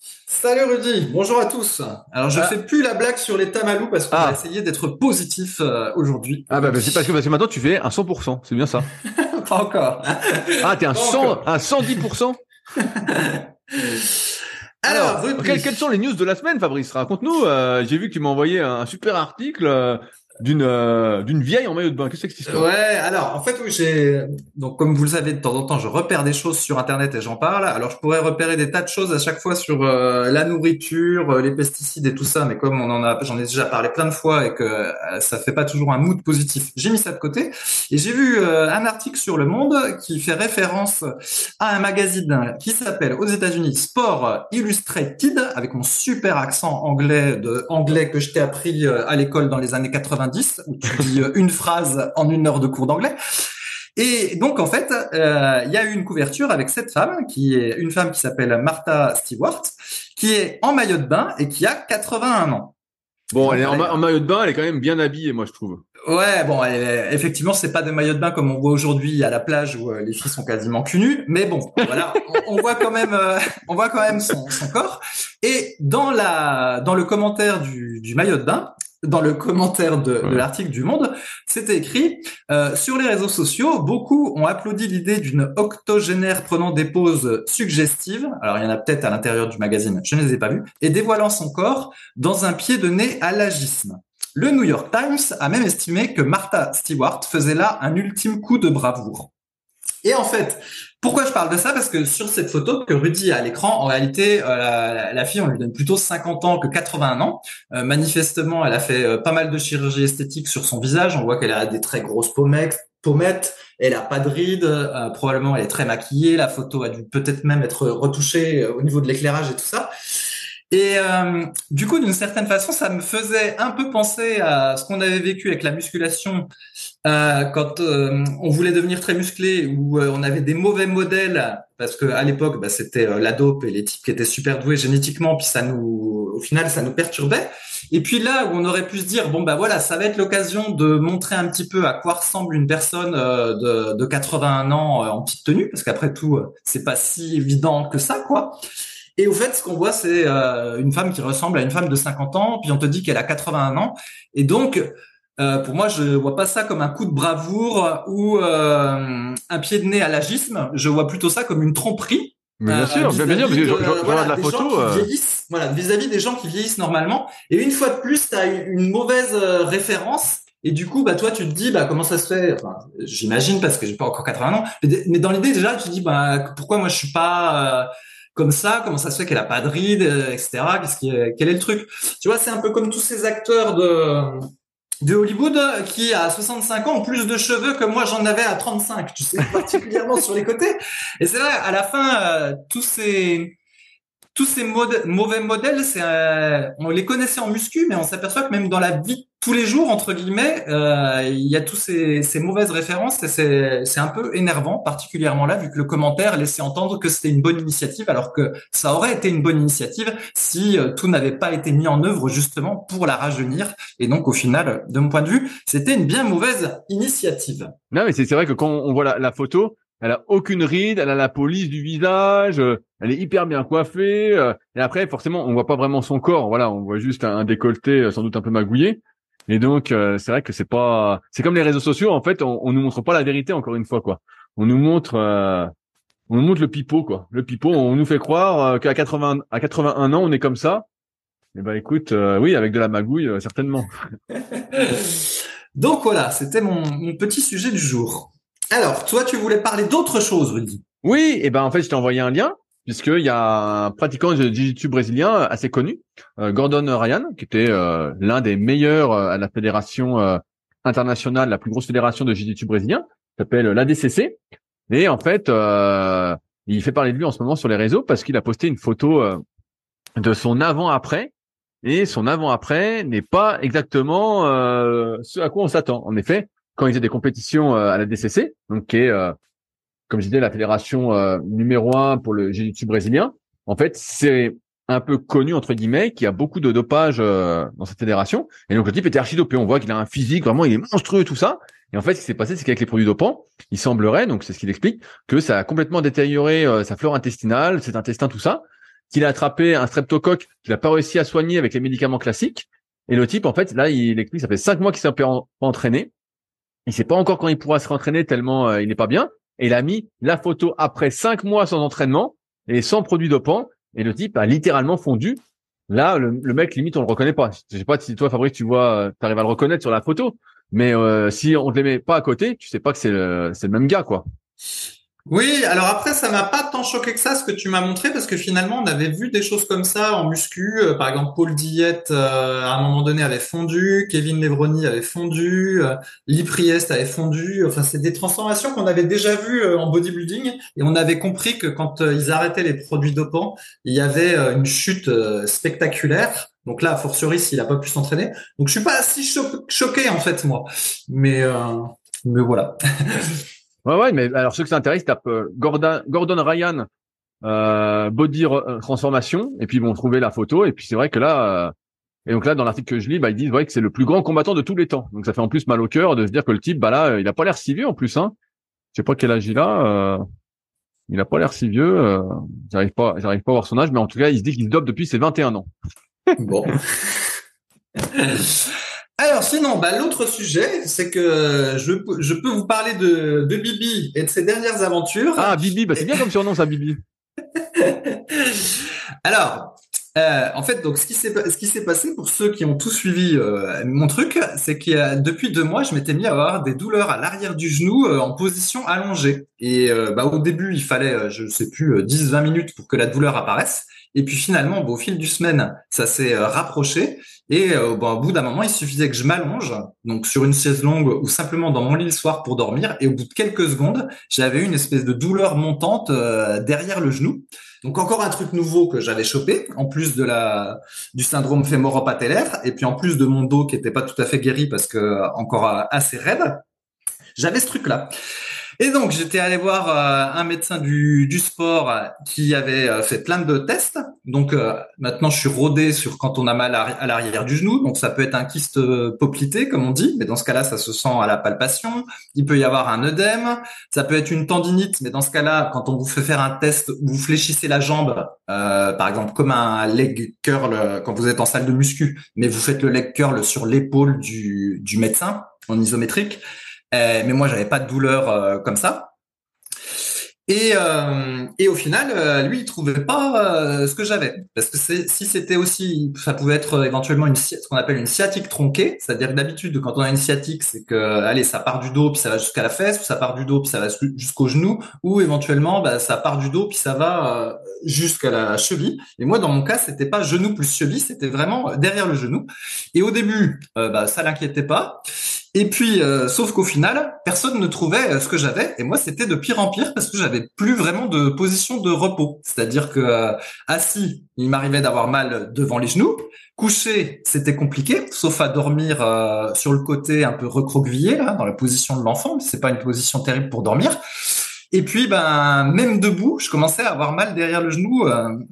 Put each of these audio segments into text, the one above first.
Salut Rudy, bonjour à tous. Alors je ah. fais plus la blague sur les tamalous parce qu'on va ah. essayer d'être positif euh, aujourd'hui. Ah bah, bah, c'est parce que, parce que maintenant tu fais un 100%, c'est bien ça. Pas encore. ah t'es un 100, un 110%. Alors, quelles, sont les news de la semaine, Fabrice? Raconte-nous. Euh, j'ai vu que tu m'as envoyé un super article. Euh, d'une euh, d'une vieille en maillot de bain. Qu'est-ce que c'est que Ouais, alors en fait oui, j'ai donc comme vous le savez de temps en temps, je repère des choses sur internet et j'en parle. Alors je pourrais repérer des tas de choses à chaque fois sur euh, la nourriture, euh, les pesticides et tout ça, mais comme on en a j'en ai déjà parlé plein de fois et que ça fait pas toujours un mood positif, j'ai mis ça de côté et j'ai vu un article sur Le Monde qui fait référence à un magazine qui s'appelle aux États-Unis Sport Illustrated avec mon super accent anglais de anglais que je t'ai appris à l'école dans les années 90 où tu dis euh, une phrase en une heure de cours d'anglais. Et donc en fait, euh, il y a eu une couverture avec cette femme qui est une femme qui s'appelle Martha Stewart, qui est en maillot de bain et qui a 81 ans. Bon, elle est en, maillot de bain, elle est quand même bien habillée, moi je trouve. Ouais, bon, effectivement, c'est pas des maillots de bain comme on voit aujourd'hui à la plage où euh, les filles sont quasiment cul nus, mais bon, voilà, on, voit quand même, on voit quand même son, corps. Et dans la, dans le commentaire du, du maillot de bain, dans le commentaire de, l'article du Monde, c'était écrit euh, sur les réseaux sociaux, beaucoup ont applaudi l'idée d'une octogénaire prenant des poses suggestives. Alors il y en a peut-être à l'intérieur du magazine, je ne les ai pas vues, et dévoilant son corps dans un pied de nez à l'agisme. Le New York Times a même estimé que Martha Stewart faisait là un ultime coup de bravoure. Et en fait, pourquoi je parle de ça? Parce que sur cette photo que Rudy a à l'écran, en réalité, euh, la, fille, on lui donne plutôt 50 ans que 81 ans. Euh, manifestement, elle a fait euh, pas mal de chirurgie esthétique sur son visage. On voit qu'elle a des très grosses pommettes, elle a pas de rides, probablement elle est très maquillée. La photo a dû peut-être même être retouchée au niveau de l'éclairage et tout ça. Et du coup, d'une certaine façon, ça me faisait un peu penser à ce qu'on avait vécu avec la musculation euh, quand euh, on voulait devenir très musclé, où on avait des mauvais modèles parce que à l'époque, bah, c'était la dope et les types qui étaient super doués génétiquement, puis ça nous, au final, ça nous perturbait. Et puis là, où on aurait pu se dire, bon bah voilà, ça va être l'occasion de montrer un petit peu à quoi ressemble une personne de, de 81 ans en petite tenue, parce qu'après tout, c'est pas si évident que ça, quoi. Et au fait, ce qu'on voit, c'est euh, une femme qui ressemble à une femme de 50 ans, puis on te dit qu'elle a 81 ans. Et donc, euh, pour moi, je vois pas ça comme un coup de bravoure ou euh, un pied de nez à l'agisme. Je vois plutôt ça comme une tromperie. Mais bien sûr, bien sûr, je, regarde la photo. voilà, vis-à-vis des gens qui vieillissent normalement. Et une fois de plus, tu as une mauvaise référence. Et du coup, bah toi, tu te dis, bah comment ça se fait? Enfin, J'imagine parce que j'ai pas encore 80 ans, mais dans l'idée déjà, tu te dis, bah pourquoi moi je suis pas comme ça? Comment ça se fait qu'elle a pas de rides, euh, etc. Qu'est-ce qui, quel est le truc? Tu vois, c'est un peu comme tous ces acteurs de de Hollywood qui à 65 ans plus de cheveux que moi j'en avais à 35. Tu sais, particulièrement sur les côtés. Et c'est vrai, à la fin, euh, tous ces tous ces mauvais modèles, c'est on les connaissait en muscu, mais on s'aperçoit que même dans la vie tous les jours, entre guillemets, euh, il y a tous ces, ces mauvaises références et c'est un peu énervant, particulièrement là, vu que le commentaire laissait entendre que c'était une bonne initiative, alors que ça aurait été une bonne initiative si euh, tout n'avait pas été mis en œuvre justement pour la rajeunir. Et donc, au final, de mon point de vue, c'était une bien mauvaise initiative. Non, mais c'est vrai que quand on voit la photo, elle a aucune ride, elle a la police du visage, euh, elle est hyper bien coiffée. Euh, et après, forcément, on voit pas vraiment son corps. Voilà, on voit juste un, décolleté sans doute un peu magouillé. Et donc, euh, c'est vrai que c'est pas, c'est comme les réseaux sociaux. En fait, on, on nous montre pas la vérité encore une fois, quoi. On nous montre, euh, on nous montre le pipeau, quoi. Le pipeau, on nous fait croire euh, qu'à 80, à 81 ans, on est comme ça. Eh ben, écoute, oui, avec de la magouille, certainement. donc voilà, c'était mon, mon petit sujet du jour. Alors, toi, tu voulais parler d'autre chose, Rudy. Oui, et eh ben en fait, je t'ai envoyé un lien puisqu'il y a un pratiquant de jiu-jitsu brésilien assez connu, euh, Gordon Ryan, qui était euh, l'un des meilleurs euh, à la fédération internationale, la plus grosse fédération de jiu-jitsu brésilien, s'appelle l'ADCC. Et en fait, il fait parler de lui en ce moment sur les réseaux parce qu'il a posté une photo de son avant-après. Et son avant-après n'est pas exactement ce à quoi on s'attend. En effet, quand il faisait des compétitions à la DCC, donc qui est comme je disais, la fédération euh, numéro un pour le jiu-jitsu brésilien. En fait, c'est un peu connu entre guillemets qu'il y a beaucoup de dopage euh, dans cette fédération. Et donc le type était archi dopé. On voit qu'il a un physique vraiment, il est monstrueux tout ça. Et en fait, ce qui s'est passé, c'est qu'avec les produits dopants, il semblerait, donc c'est ce qu'il explique, que ça a complètement détérioré euh, sa flore intestinale, ses intestins, tout ça. Qu'il a attrapé un streptocoque qu'il n'a pas réussi à soigner avec les médicaments classiques. Et le type, en fait, là, il explique, ça fait cinq mois qu'il s'est pas entraîné. Il sait pas encore quand il pourra se rentraîner tellement il n'est pas bien et il a mis la photo après cinq mois sans entraînement et sans produit dopant et le type a littéralement fondu. Là, le, mec limite on le reconnaît pas. Je sais pas si toi Fabrice tu vois, euh, tu arrives à le reconnaître sur la photo, mais euh, si on te les met pas à côté, tu sais pas que c'est le, c'est le même gars quoi. Oui, alors après, ça m'a pas tant choqué que ça ce que tu m'as montré parce que finalement, on avait vu des choses comme ça en muscu. Euh, par exemple, Paul Diette, euh, à un moment donné, avait fondu, Kevin Levroni avait fondu, euh, Lee Priest avait fondu. Enfin, c'est des transformations qu'on avait déjà vues euh, en bodybuilding et on avait compris que quand ils arrêtaient les produits dopants, il y avait une chute spectaculaire. Donc là, a fortiori, s'il a pas pu s'entraîner. Donc je suis pas si choqué en fait, moi. Mais, mais voilà. Ouais, ouais, mais alors ceux qui s'intéressent tapent euh, Gordon, Gordon Ryan euh, body euh, transformation et puis ils vont trouver la photo et puis c'est vrai que là euh, et donc là dans l'article que je lis bah ils disent ouais, que c'est le plus grand combattant de tous les temps. Donc ça fait en plus mal au cœur de se dire que le type bah là il a pas l'air si vieux en plus hein. Je sais pas quel âge il a euh, il a pas l'air si vieux euh, j'arrive pas j'arrive pas à voir son âge mais en tout cas il se dit qu'il se dope depuis ses 21 ans. Bon Alors sinon, bah, l'autre sujet, c'est que je, je, peux vous parler de, de, Bibi et de ses dernières aventures. Ah, Bibi, bah, c'est bien comme surnom ça, Bibi. Alors, euh, en fait, donc ce qui s'est passé pour ceux qui ont tout suivi euh, mon truc, c'est que depuis deux mois, je m'étais mis à avoir des douleurs à l'arrière du genou euh, en position allongée. Et euh, bah, au début, il fallait, je sais plus, 10-20 minutes pour que la douleur apparaisse. Et puis finalement, au fil du semaine, ça s'est rapproché. Et euh, bon, au bout d'un moment, il suffisait que je m'allonge, donc sur une chaise longue ou simplement dans mon lit le soir pour dormir. Et au bout de quelques secondes, j'avais une espèce de douleur montante euh, derrière le genou. Donc encore un truc nouveau que j'avais chopé, en plus de la du syndrome fémoro-patellaire, et puis en plus de mon dos qui était pas tout à fait guéri parce que encore euh, assez raide, j'avais ce truc-là. Et donc, j'étais allé voir euh, un médecin du, sport euh, qui avait euh, fait plein de tests. Donc, maintenant, je suis rodé sur quand on a mal à, l'arrière du genou. Donc, ça peut être un kyste poplité, comme on dit, mais dans ce cas-là, ça se sent à la palpation. Il peut y avoir un œdème. Ça peut être une tendinite, mais dans ce cas-là, quand on vous fait faire un test, vous fléchissez la jambe, par exemple, comme un leg curl quand vous êtes en salle de muscu, mais vous faites le leg curl sur l'épaule du médecin en isométrique. Euh, mais moi, j'avais pas de douleur euh, comme ça. Et, euh, et au final, euh, lui, il trouvait pas ce que j'avais, parce que si c'était aussi, ça pouvait être éventuellement une ce qu'on appelle une sciatique tronquée, c'est-à-dire que d'habitude, quand on a une sciatique, c'est que, allez, ça part du dos puis ça va jusqu'à la fesse, ou ça part du dos puis ça va jusqu'au genou, ou éventuellement, bah, ça part du dos puis ça va jusqu'à la cheville. Et moi, dans mon cas, c'était pas genou plus cheville, c'était vraiment derrière le genou. Et au début, bah, ça l'inquiétait pas. Et puis, euh, sauf qu'au final, personne ne trouvait euh, ce que j'avais. Et moi, c'était de pire en pire parce que j'avais plus vraiment de position de repos. C'est-à-dire que euh, assis, il m'arrivait d'avoir mal devant les genoux. Couché, c'était compliqué, sauf à dormir sur le côté un peu recroquevillé, dans la position de l'enfant. C'est pas une position terrible pour dormir. Et puis, ben, même debout, je commençais à avoir mal derrière le genou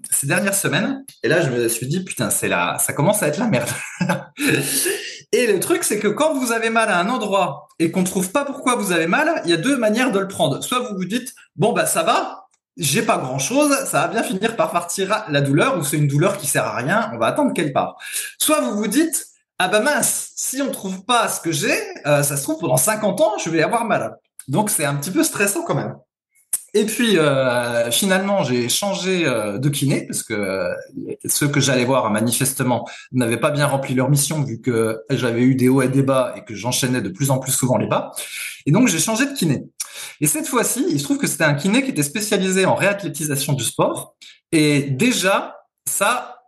ces dernières semaines. Et là, je me suis dit, putain, c'est là, ça commence à être la merde. Et le truc, c'est que quand vous avez mal à un endroit et qu'on trouve pas pourquoi vous avez mal, il y a deux manières de le prendre. Soit vous vous dites, bon, bah, ça va, j'ai pas grand chose, ça va bien finir par partir la douleur ou c'est une douleur qui sert à rien, on va attendre qu'elle part. Soit vous vous dites, ah bah mince, si on trouve pas ce que j'ai, euh, ça se trouve pendant 50 ans, je vais avoir mal. Donc c'est un petit peu stressant quand même. Et puis euh, finalement, j'ai changé euh, de kiné parce que euh, ceux que j'allais voir manifestement n'avaient pas bien rempli leur mission vu que j'avais eu des hauts et des bas et que j'enchaînais de plus en plus souvent les bas. Et donc j'ai changé de kiné. Et cette fois-ci, il se trouve que c'était un kiné qui était spécialisé en réathlétisation du sport. Et déjà, ça,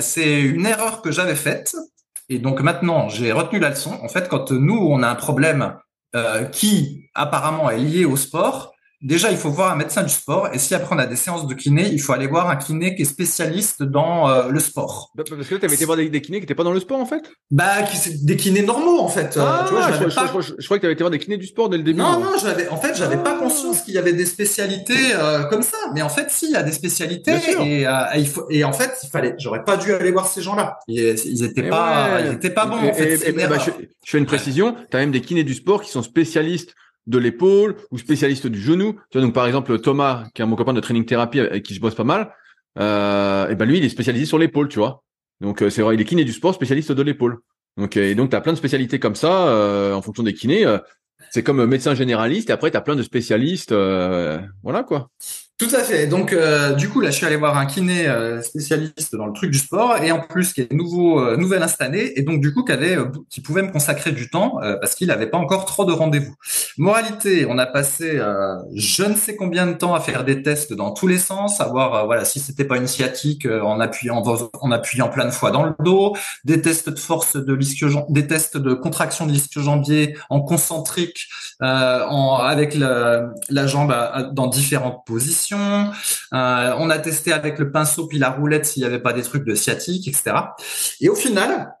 c'est une erreur que j'avais faite. Et donc maintenant, j'ai retenu la leçon. En fait, quand nous, on a un problème qui apparemment est lié au sport, déjà, il faut voir un médecin du sport. Et si après on a des séances de kiné, il faut aller voir un kiné qui est spécialiste dans euh, le sport. Bah, parce que tu avais été voir des, kinés qui n'étaient pas dans le sport, en fait? Bah, des kinés normaux, en fait. Euh, ah, je, crois que tu avais été voir des kinés du sport dès le début. Non, non, j'avais, en fait, j'avais pas ah. conscience qu'il y avait des spécialités euh, comme ça. Mais en fait, si, il y a des spécialités. Et, il faut, et en fait, il fallait, j'aurais pas dû aller voir ces gens-là. Ils, ils étaient pas, ils étaient pas bons, en fait. Bah, je, je, fais une précision. Tu as même des kinés du sport qui sont spécialistes de l'épaule ou spécialiste du genou. Tu vois, donc par exemple Thomas, qui est mon copain de training thérapie avec qui je bosse pas mal, euh, et ben lui il est spécialisé sur l'épaule, tu vois. Donc euh, c'est vrai, il est kiné du sport, spécialiste de l'épaule. Donc et donc tu as plein de spécialités comme ça euh, en fonction des kinés. Euh, c'est comme médecin généraliste et après tu as plein de spécialistes voilà quoi. Tout à fait. Donc, euh, du coup, là, je suis allé voir un kiné euh, spécialiste dans le truc du sport et en plus qui est nouveau, euh, nouvelle installé et donc du coup qui pouvait me consacrer du temps parce qu'il n'avait pas encore trop de rendez-vous. Moralité, on a passé je ne sais combien de temps à faire des tests dans tous les sens, à voir voilà si c'était pas une sciatique en appuyant en appuyant plein de fois dans le dos, des tests de force de l'ischio, des tests de contraction de l'ischio-jambier en concentrique, en, avec la jambe dans différentes positions euh, on a testé avec le pinceau puis la roulette s'il n'y avait pas des trucs de sciatique, etc. Et au final,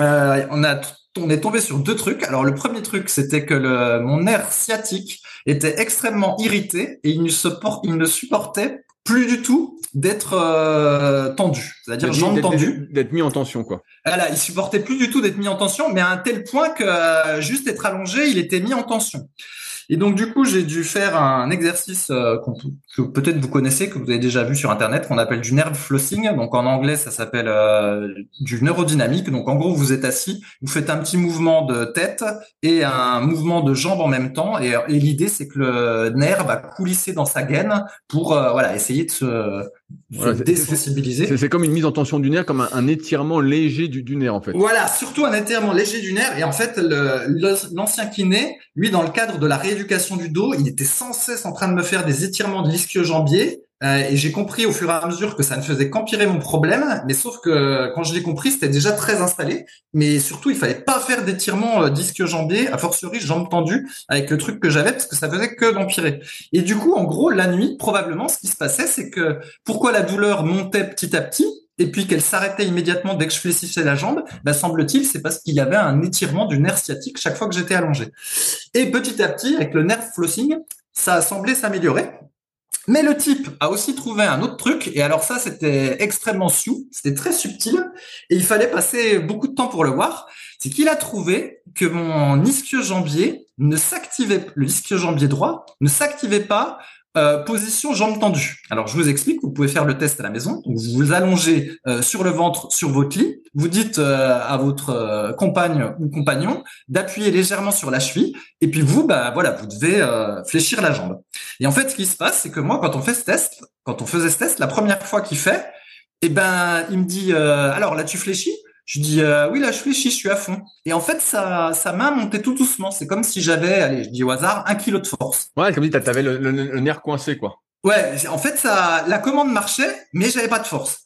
euh, on a on est tombé sur deux trucs. Alors le premier truc, c'était que le, mon nerf sciatique était extrêmement irrité et il ne, supporte, il ne supportait plus du tout d'être euh, tendu, c'est-à-dire jambe tendue, d'être mis en tension quoi. Voilà, il supportait plus du tout d'être mis en tension, mais à un tel point que juste être allongé, il était mis en tension. Et donc du coup, j'ai dû faire un exercice euh, que peut-être vous connaissez, que vous avez déjà vu sur internet, qu'on appelle du nerve flossing. Donc en anglais, ça s'appelle euh, du neurodynamique. Donc en gros, vous êtes assis, vous faites un petit mouvement de tête et un mouvement de jambe en même temps. Et, l'idée, c'est que le nerf va coulisser dans sa gaine pour euh, voilà essayer de se désensibiliser. C'est comme une mise en tension du nerf, comme un, étirement léger du, du, nerf en fait. Voilà, surtout un étirement léger du nerf. Et en fait, l'ancien kiné, lui, dans le cadre de la rééducation du dos, il était sans cesse en train de me faire des étirements de l'ischio-jambier. Euh, et j'ai compris au fur et à mesure que ça ne faisait qu'empirer mon problème, mais sauf que quand je l'ai compris, c'était déjà très installé. Mais surtout, il fallait pas faire d'étirement euh, disque-jambier, a fortiori jambes tendues, avec le truc que j'avais, parce que ça faisait que d'empirer. Et du coup, en gros, la nuit, probablement, ce qui se passait, c'est que pourquoi la douleur montait petit à petit, et puis qu'elle s'arrêtait immédiatement dès que je fléchissais la jambe, bah, semble-t-il, c'est parce qu'il y avait un étirement du nerf sciatique chaque fois que j'étais allongé. Et petit à petit, avec le nerf flossing, ça a semblé s'améliorer. Mais le type a aussi trouvé un autre truc, et alors ça, c'était extrêmement sioux, c'était très subtil, et il fallait passer beaucoup de temps pour le voir. C'est qu'il a trouvé que mon ischio-jambier ne s'activait, le ischio-jambier droit ne s'activait pas euh, position jambes tendues. Alors je vous explique, vous pouvez faire le test à la maison. vous vous allongez euh, sur le ventre sur votre lit, vous dites euh, à votre compagne ou compagnon d'appuyer légèrement sur la cheville, et puis vous, bah voilà, vous devez fléchir la jambe. Et en fait, ce qui se passe, c'est que moi, quand on fait ce test, quand on faisait ce test, la première fois qu'il fait, eh ben, il me dit, alors là, tu fléchis? Je dis euh, oui là je fléchis, je suis à fond. Et en fait ça sa main montait tout doucement. C'est comme si j'avais, allez je dis au hasard, un kilo de force. Ouais, comme si t'avais le, le, nerf coincé quoi. Ouais, en fait ça, la commande marchait, mais j'avais pas de force.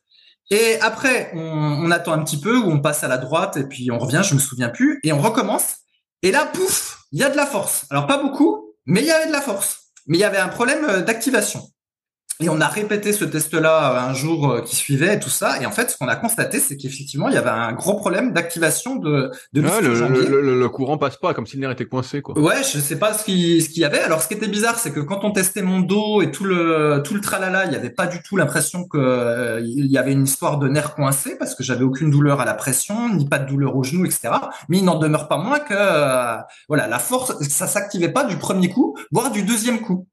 Et après on, on, attend un petit peu ou on passe à la droite et puis on revient, je me souviens plus et on recommence. Et là, pouf, il y a de la force. Alors pas beaucoup, mais il y avait de la force. Mais il y avait un problème euh, d'activation. Et on a répété ce test-là euh, un jour euh, qui suivait et tout ça. Et en fait, ce qu'on a constaté, c'est qu'effectivement, il y avait un gros problème d'activation de, de ouais, le, le, le, courant passe pas, comme si le nerf était coincé, quoi. Ouais, je sais pas ce qu'il ce qu'il y avait. Alors, ce qui était bizarre, c'est que quand on testait mon dos et tout le tout le tralala, il y avait pas du tout l'impression que euh, il y avait une histoire de nerf coincé parce que j'avais aucune douleur à la pression, ni pas de douleur au genou, etc. Mais il n'en demeure pas moins que voilà, la force, ça s'activait pas du premier coup, voire du deuxième coup.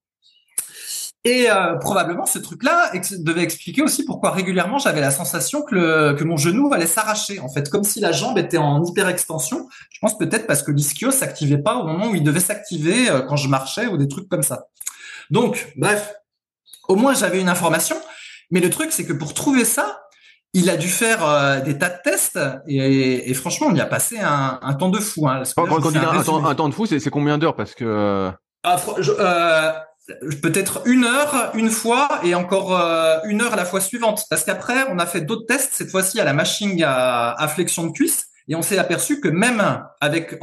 Et euh, probablement ce truc-là devait expliquer aussi pourquoi régulièrement j'avais la sensation que, le, que mon genou allait s'arracher, en fait, comme si la jambe était en hyperextension. Je pense peut-être parce que l'ischio s'activait pas au moment où il devait s'activer euh, quand je marchais ou des trucs comme ça. Donc, bref, au moins j'avais une information. Mais le truc, c'est que pour trouver ça, il a dû faire euh, des tas de tests et, et, franchement, on y a passé un, un temps de fou. Hein, quand, quand un, un, temps, un, temps, de fou, c'est combien d'heures? Parce que ah, je, euh, peut-être une heure une fois et encore euh, une heure la fois suivante. Parce qu'après, on a fait d'autres tests, cette fois-ci à la machine à, flexion de cuisse, et on s'est aperçu que même avec,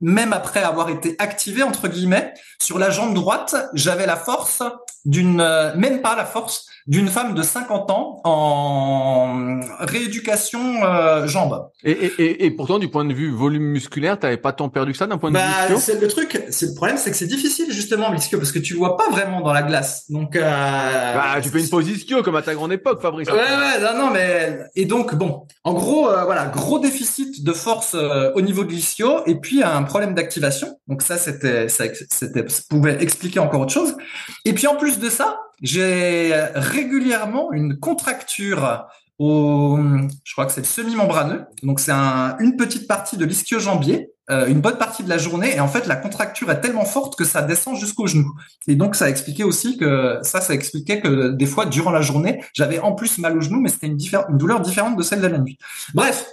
même après avoir été activé entre guillemets sur la jambe droite, j'avais la force d'une, euh, même pas la force d'une femme de 50 ans en rééducation euh, jambes. Et, et, et, pourtant, du point de vue volume musculaire, t'avais pas tant perdu que ça d'un point de bah, vue C'est le truc. C'est le problème, c'est que c'est difficile justement l'ischio parce que tu vois pas vraiment dans la glace. Donc, euh, bah, tu fais une pause ischio comme à ta grande époque, Fabrice. Ouais, ouais, non, non, mais et donc bon, en gros, euh, voilà, gros déficit de force au niveau de l'ischio et puis un problème d'activation. Donc ça, c'était, ça, c'était, ça pouvait expliquer encore autre chose. Et puis en plus de ça, j'ai régulièrement une contracture au, je crois que c'est le semi-membraneux. Donc c'est un, une petite partie de l'ischio-jambier, euh, une bonne partie de la journée. Et en fait, la contracture est tellement forte que ça descend jusqu'au genou. Et donc ça expliquait aussi que ça, ça expliquait que des fois durant la journée, j'avais en plus mal au genou, mais c'était une, une douleur différente de celle de la nuit. Bref.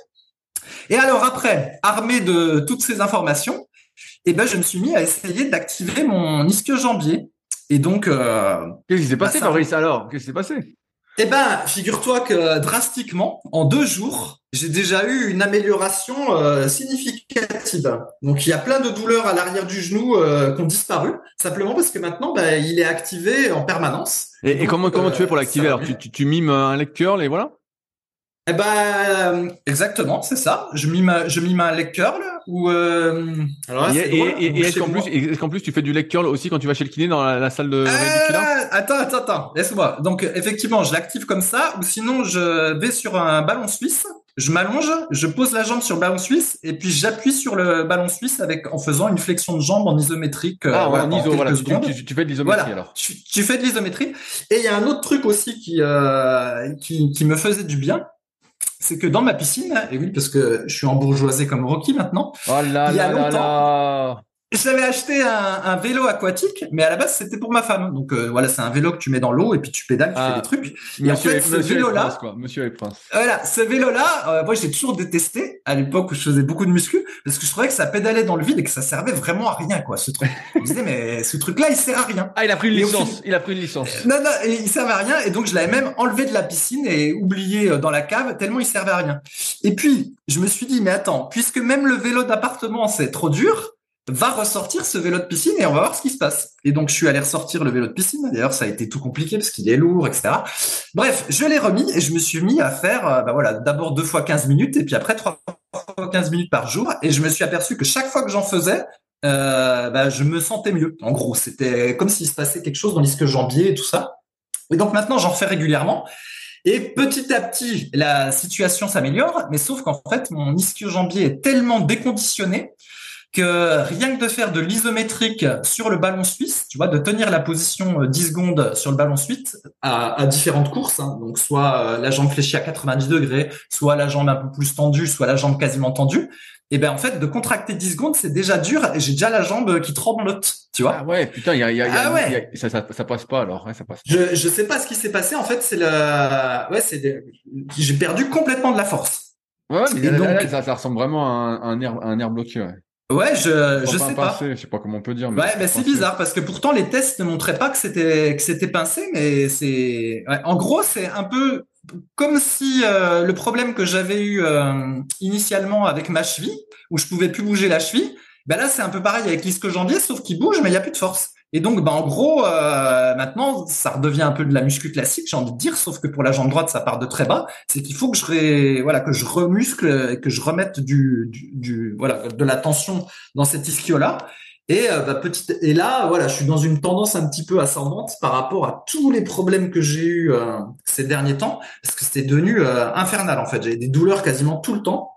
Et alors après, armé de toutes ces informations, eh ben je me suis mis à essayer d'activer mon ischio-jambier et donc, euh, qu'est-ce qui s'est passé, bah, Fabrice Alors, qu'est-ce qui s'est passé? Eh ben, figure-toi que drastiquement, en deux jours, j'ai déjà eu une amélioration euh, significative. Donc, il y a plein de douleurs à l'arrière du genou euh, qui ont disparu, simplement parce que maintenant, bah, il est activé en permanence. Et, comment comment tu fais pour l'activer? Alors, tu, tu, tu, mimes un leg curl et voilà? Eh ben, exactement, c'est ça. Je mime, je mime un leg curl ou euh... Alors et, et, est-ce qu'en plus, est-ce qu'en plus tu fais du leg curl aussi quand tu vas chez le kiné dans la, salle de euh, Attends, attends, attends, laisse-moi. Donc effectivement, je l'active comme ça, ou sinon je vais sur un ballon suisse, je m'allonge, je pose la jambe sur le ballon suisse et puis j'appuie sur le ballon suisse avec en faisant une flexion de jambe en isométrique. Euh, ah, en iso, voilà. Tu, tu, fais de l'isométrie alors. Tu, tu, fais de l'isométrie. Et il y a un autre truc aussi qui, euh, qui qui me faisait du bien c'est que dans ma piscine, et oui, parce que je suis en bourgeoisie comme Rocky maintenant, oh là il y a là longtemps, là j'avais acheté un, un, vélo aquatique, mais à la base c'était pour ma femme. Donc euh, voilà, c'est un vélo que tu mets dans l'eau et puis tu pédales, tu fais ah. des trucs. Et en fait, ce vélo-là, Monsieur et Prince. Voilà, ce vélo-là, euh, moi j'ai toujours détesté à l'époque où je faisais beaucoup de muscu parce que je trouvais que ça pédalait dans le vide et que ça servait vraiment à rien quoi. Ce truc. je me disais mais ce truc-là il sert à rien. Ah il a pris une licence. Il a pris une licence. Non non, il servait à rien et donc je l'avais même enlevé de la piscine et oublié euh, dans la cave tellement il servait à rien. Et puis je me suis dit mais attends, puisque même le vélo d'appartement c'est trop dur va ressortir ce vélo de piscine et on va voir ce qui se passe. Et donc, je suis allé ressortir le vélo de piscine. D'ailleurs, ça a été tout compliqué parce qu'il est lourd, etc. Bref, je l'ai remis et je me suis mis à faire, euh, bah voilà, d'abord deux fois 15 minutes et puis après trois fois 15 minutes par jour. Et je me suis aperçu que chaque fois que j'en faisais, euh, bah, je me sentais mieux. En gros, c'était comme s'il se passait quelque chose dans l'isque jambier et tout ça. Et donc maintenant, j'en fais régulièrement. Et petit à petit, la situation s'améliore, mais sauf qu'en fait, mon ischio-jambier est tellement déconditionné que rien que de faire de l'isométrique sur le ballon suisse, tu vois, de tenir la position 10 euh, secondes sur le ballon suisse à, à différentes courses, hein, donc soit euh, la jambe fléchie à 90 degrés, soit la jambe un peu plus tendue, soit la jambe quasiment tendue, et ben en fait de contracter 10 secondes c'est déjà dur et j'ai déjà la jambe qui tremblote tu vois. Ah ouais putain il y a, y a, ah ouais. ça, ça, ça passe pas alors ouais, ça passe je je sais pas ce qui s'est passé en fait c'est le ouais c'est j'ai perdu complètement de la force. Ouais mais donc... ça, ça ressemble vraiment à un, un nerf un nerf bloqué ouais Ouais, je je sais pas. Je sais pas comment on peut dire. Mais ouais, mais c'est bizarre parce que pourtant les tests ne montraient pas que c'était que c'était pincé, mais c'est ouais, en gros c'est un peu comme si euh, le problème que j'avais eu euh, initialement avec ma cheville, où je pouvais plus bouger la cheville, Ben là, c'est un peu pareil avec l'ischio-jambier, sauf qu'il bouge, mais il y a plus de force. Et donc, ben, en gros, euh, maintenant, ça redevient un peu de la muscu classique, j'ai envie de dire, sauf que pour la jambe droite, ça part de très bas. C'est qu'il faut que je ré... voilà que je remuscle, que je remette du, du, du voilà de la tension dans cet ischio là. Et euh, bah, petite et là, voilà, je suis dans une tendance un petit peu ascendante par rapport à tous les problèmes que j'ai eu euh, ces derniers temps, parce que c'était devenu euh, infernal en fait. J'avais des douleurs quasiment tout le temps.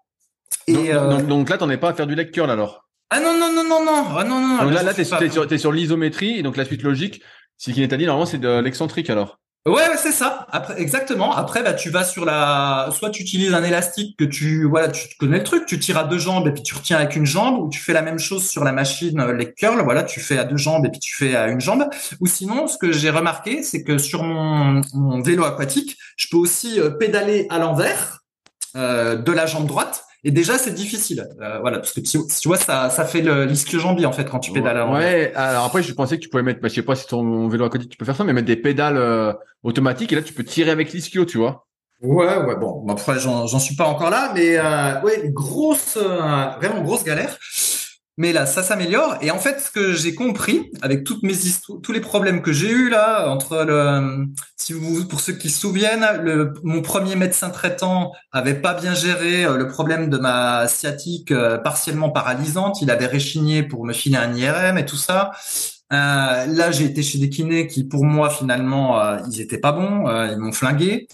Et donc, donc, donc là, t'en es pas à faire du leg curl alors? Ah non, non, non, non, non. Ah non, non. Donc là, là, t'es, sur, t'es sur l'isométrie, et donc la suite logique, si qui t'a dit, normalement, c'est de l'excentrique alors. Ouais, ouais c'est ça. Après, exactement. Après, bah, tu vas sur la, soit tu utilises un élastique que tu, voilà, tu connais le truc, tu tires à deux jambes et puis tu retiens avec une jambe, ou tu fais la même chose sur la machine euh, les curls, voilà, tu fais à deux jambes et puis tu fais à une jambe. Ou sinon, ce que j'ai remarqué, c'est que sur mon, mon, vélo aquatique, je peux aussi euh, pédaler à l'envers euh, de la jambe droite et déjà, c'est difficile. Euh, voilà, parce que tu, vois, ça, ça fait l'ischio-jambier en fait quand tu pédales. À ouais. Alors après, je pensais que tu pouvais mettre, bah, je sais pas si ton vélo à côté tu peux faire ça, mais mettre des pédales euh, automatiques et là tu peux tirer avec l'ischio, tu vois. Ouais, ouais. Bon, après, j'en suis pas encore là, mais euh, ouais, grosse, euh, vraiment grosse galère. Mais là, ça s'améliore. Et en fait, ce que j'ai compris avec toutes mes tous les problèmes que j'ai eu là, entre le, si vous, pour ceux qui se souviennent, le, mon premier médecin traitant avait pas bien géré euh, le problème de ma sciatique euh, partiellement paralysante. Il avait réchigné pour me filer un IRM et tout ça. Euh, là, j'ai été chez des kinés qui, pour moi, finalement, ils étaient pas bons. ils m'ont flingué.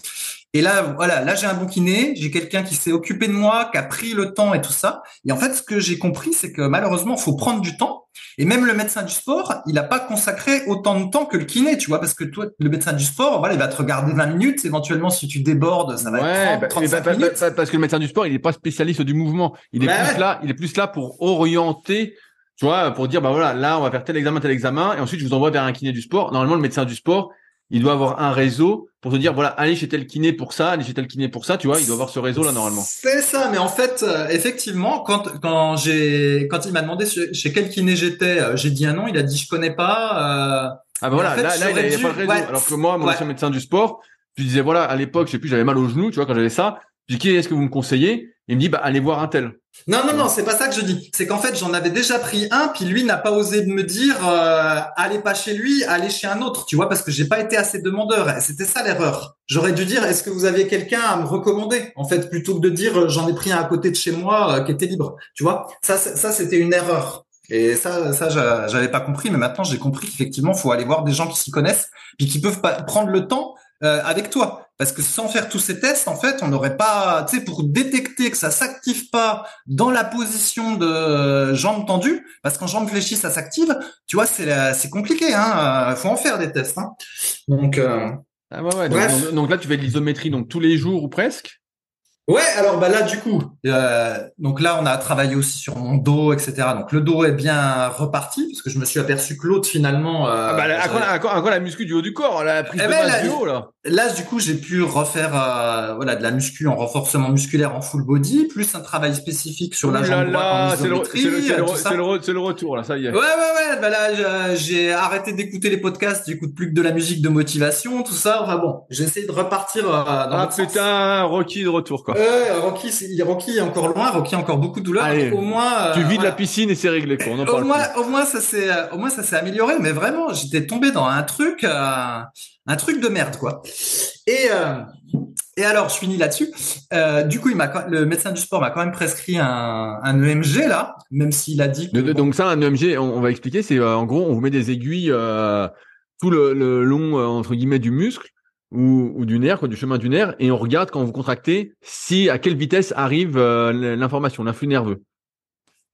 Et là, voilà, là j'ai un bon kiné, j'ai quelqu'un qui s'est occupé de moi, qui a pris le temps et tout ça. Et en fait, ce que j'ai compris, c'est que malheureusement, il faut prendre du temps. Et même le médecin du sport, il n'a pas consacré autant de temps que le kiné, tu vois, parce que toi, le médecin du sport, voilà, il va te regarder 20 minutes. Éventuellement, si tu débordes, ça va être 30, bah, bah, minutes. Bah, parce que le médecin du sport, il n'est pas spécialiste du mouvement. Il est plus là, il est plus là pour orienter tu vois, pour dire, bah voilà, là, on va faire tel examen, tel examen, et ensuite, je vous envoie vers un kiné du sport. Normalement, le médecin du sport, il doit avoir un réseau pour te dire voilà allez chez tel kiné pour ça allez chez tel kiné pour ça tu vois il doit avoir ce réseau là normalement. C'est ça mais en fait euh, effectivement quand quand j'ai quand il m'a demandé chez quel kiné j'étais euh, j'ai dit un nom il a dit je connais pas euh, ah bah voilà là, là il n'y a, pas de réseau. alors que moi mon ancien médecin du sport je disais voilà à l'époque je sais plus j'avais mal au genou tu vois quand j'avais ça je dis qui est-ce que vous me conseillez? Il me dit bah allez voir un tel non, non, non, c'est pas ça que je dis. C'est qu'en fait, j'en avais déjà pris un, puis lui n'a pas osé me dire euh, allez pas chez lui, allez chez un autre, tu vois, parce que j'ai pas été assez demandeur. C'était ça l'erreur. J'aurais dû dire est-ce que vous aviez quelqu'un à me recommander, en fait, plutôt que de dire euh, j'en ai pris un à côté de chez moi euh, qui était libre, tu vois? Ça, ça, c'était une erreur. Et ça, ça, j'avais pas compris, mais maintenant j'ai compris qu'effectivement, faut aller voir des gens qui s'y connaissent, puis qui peuvent pas prendre le temps euh, avec toi. Parce que sans faire tous ces tests, en fait, on n'aurait pas, tu sais, pour détecter que ça s'active pas dans la position de jambe tendue, parce qu'en jambe fléchie, ça s'active, tu vois, c'est c'est compliqué, hein. Faut en faire des tests, hein. Donc, euh, ah ouais, ouais, donc, donc, là, tu fais de l'isométrie donc tous les jours ou presque? Ouais, alors bah là du coup, euh, donc là on a travaillé aussi sur mon dos, etc. Donc le dos est bien reparti parce que je me suis aperçu que l'autre finalement. Euh, ah bah, à, quoi, la muscu du haut du corps, la prise eh de ben, masse du haut là. Là du coup j'ai pu refaire euh, voilà de la muscu en renforcement musculaire en full body, plus un travail spécifique sur la jambe droite. C'est le, le, retour là, ça y est. Ouais ouais ouais, bah là j'ai arrêté d'écouter les podcasts, j'écoute plus que de la musique de motivation, tout ça. Enfin bon, j'essaie de repartir. Euh, dans ah putain, Rocky de retour quoi. Euh, Rocky, Rocky est encore loin, Rocky a encore beaucoup de douleurs. au moins, tu vides la piscine et c'est réglé. Quoi. au moins, au moins ça s'est, au moins ça s'est amélioré. Mais vraiment, j'étais tombé dans un truc, euh, un truc de merde quoi. Et euh, et alors, je finis là-dessus. Euh, du coup, il m'a, le médecin du sport m'a quand même prescrit un, un EMG là, même s'il a dit. Que, donc ça, un EMG, on, va expliquer. C'est en gros, on vous met des aiguilles tout le, le long entre guillemets du muscle ou, ou, du nerf, quoi, du chemin du nerf, et on regarde quand vous contractez si à quelle vitesse arrive euh, l'information, l'influx nerveux.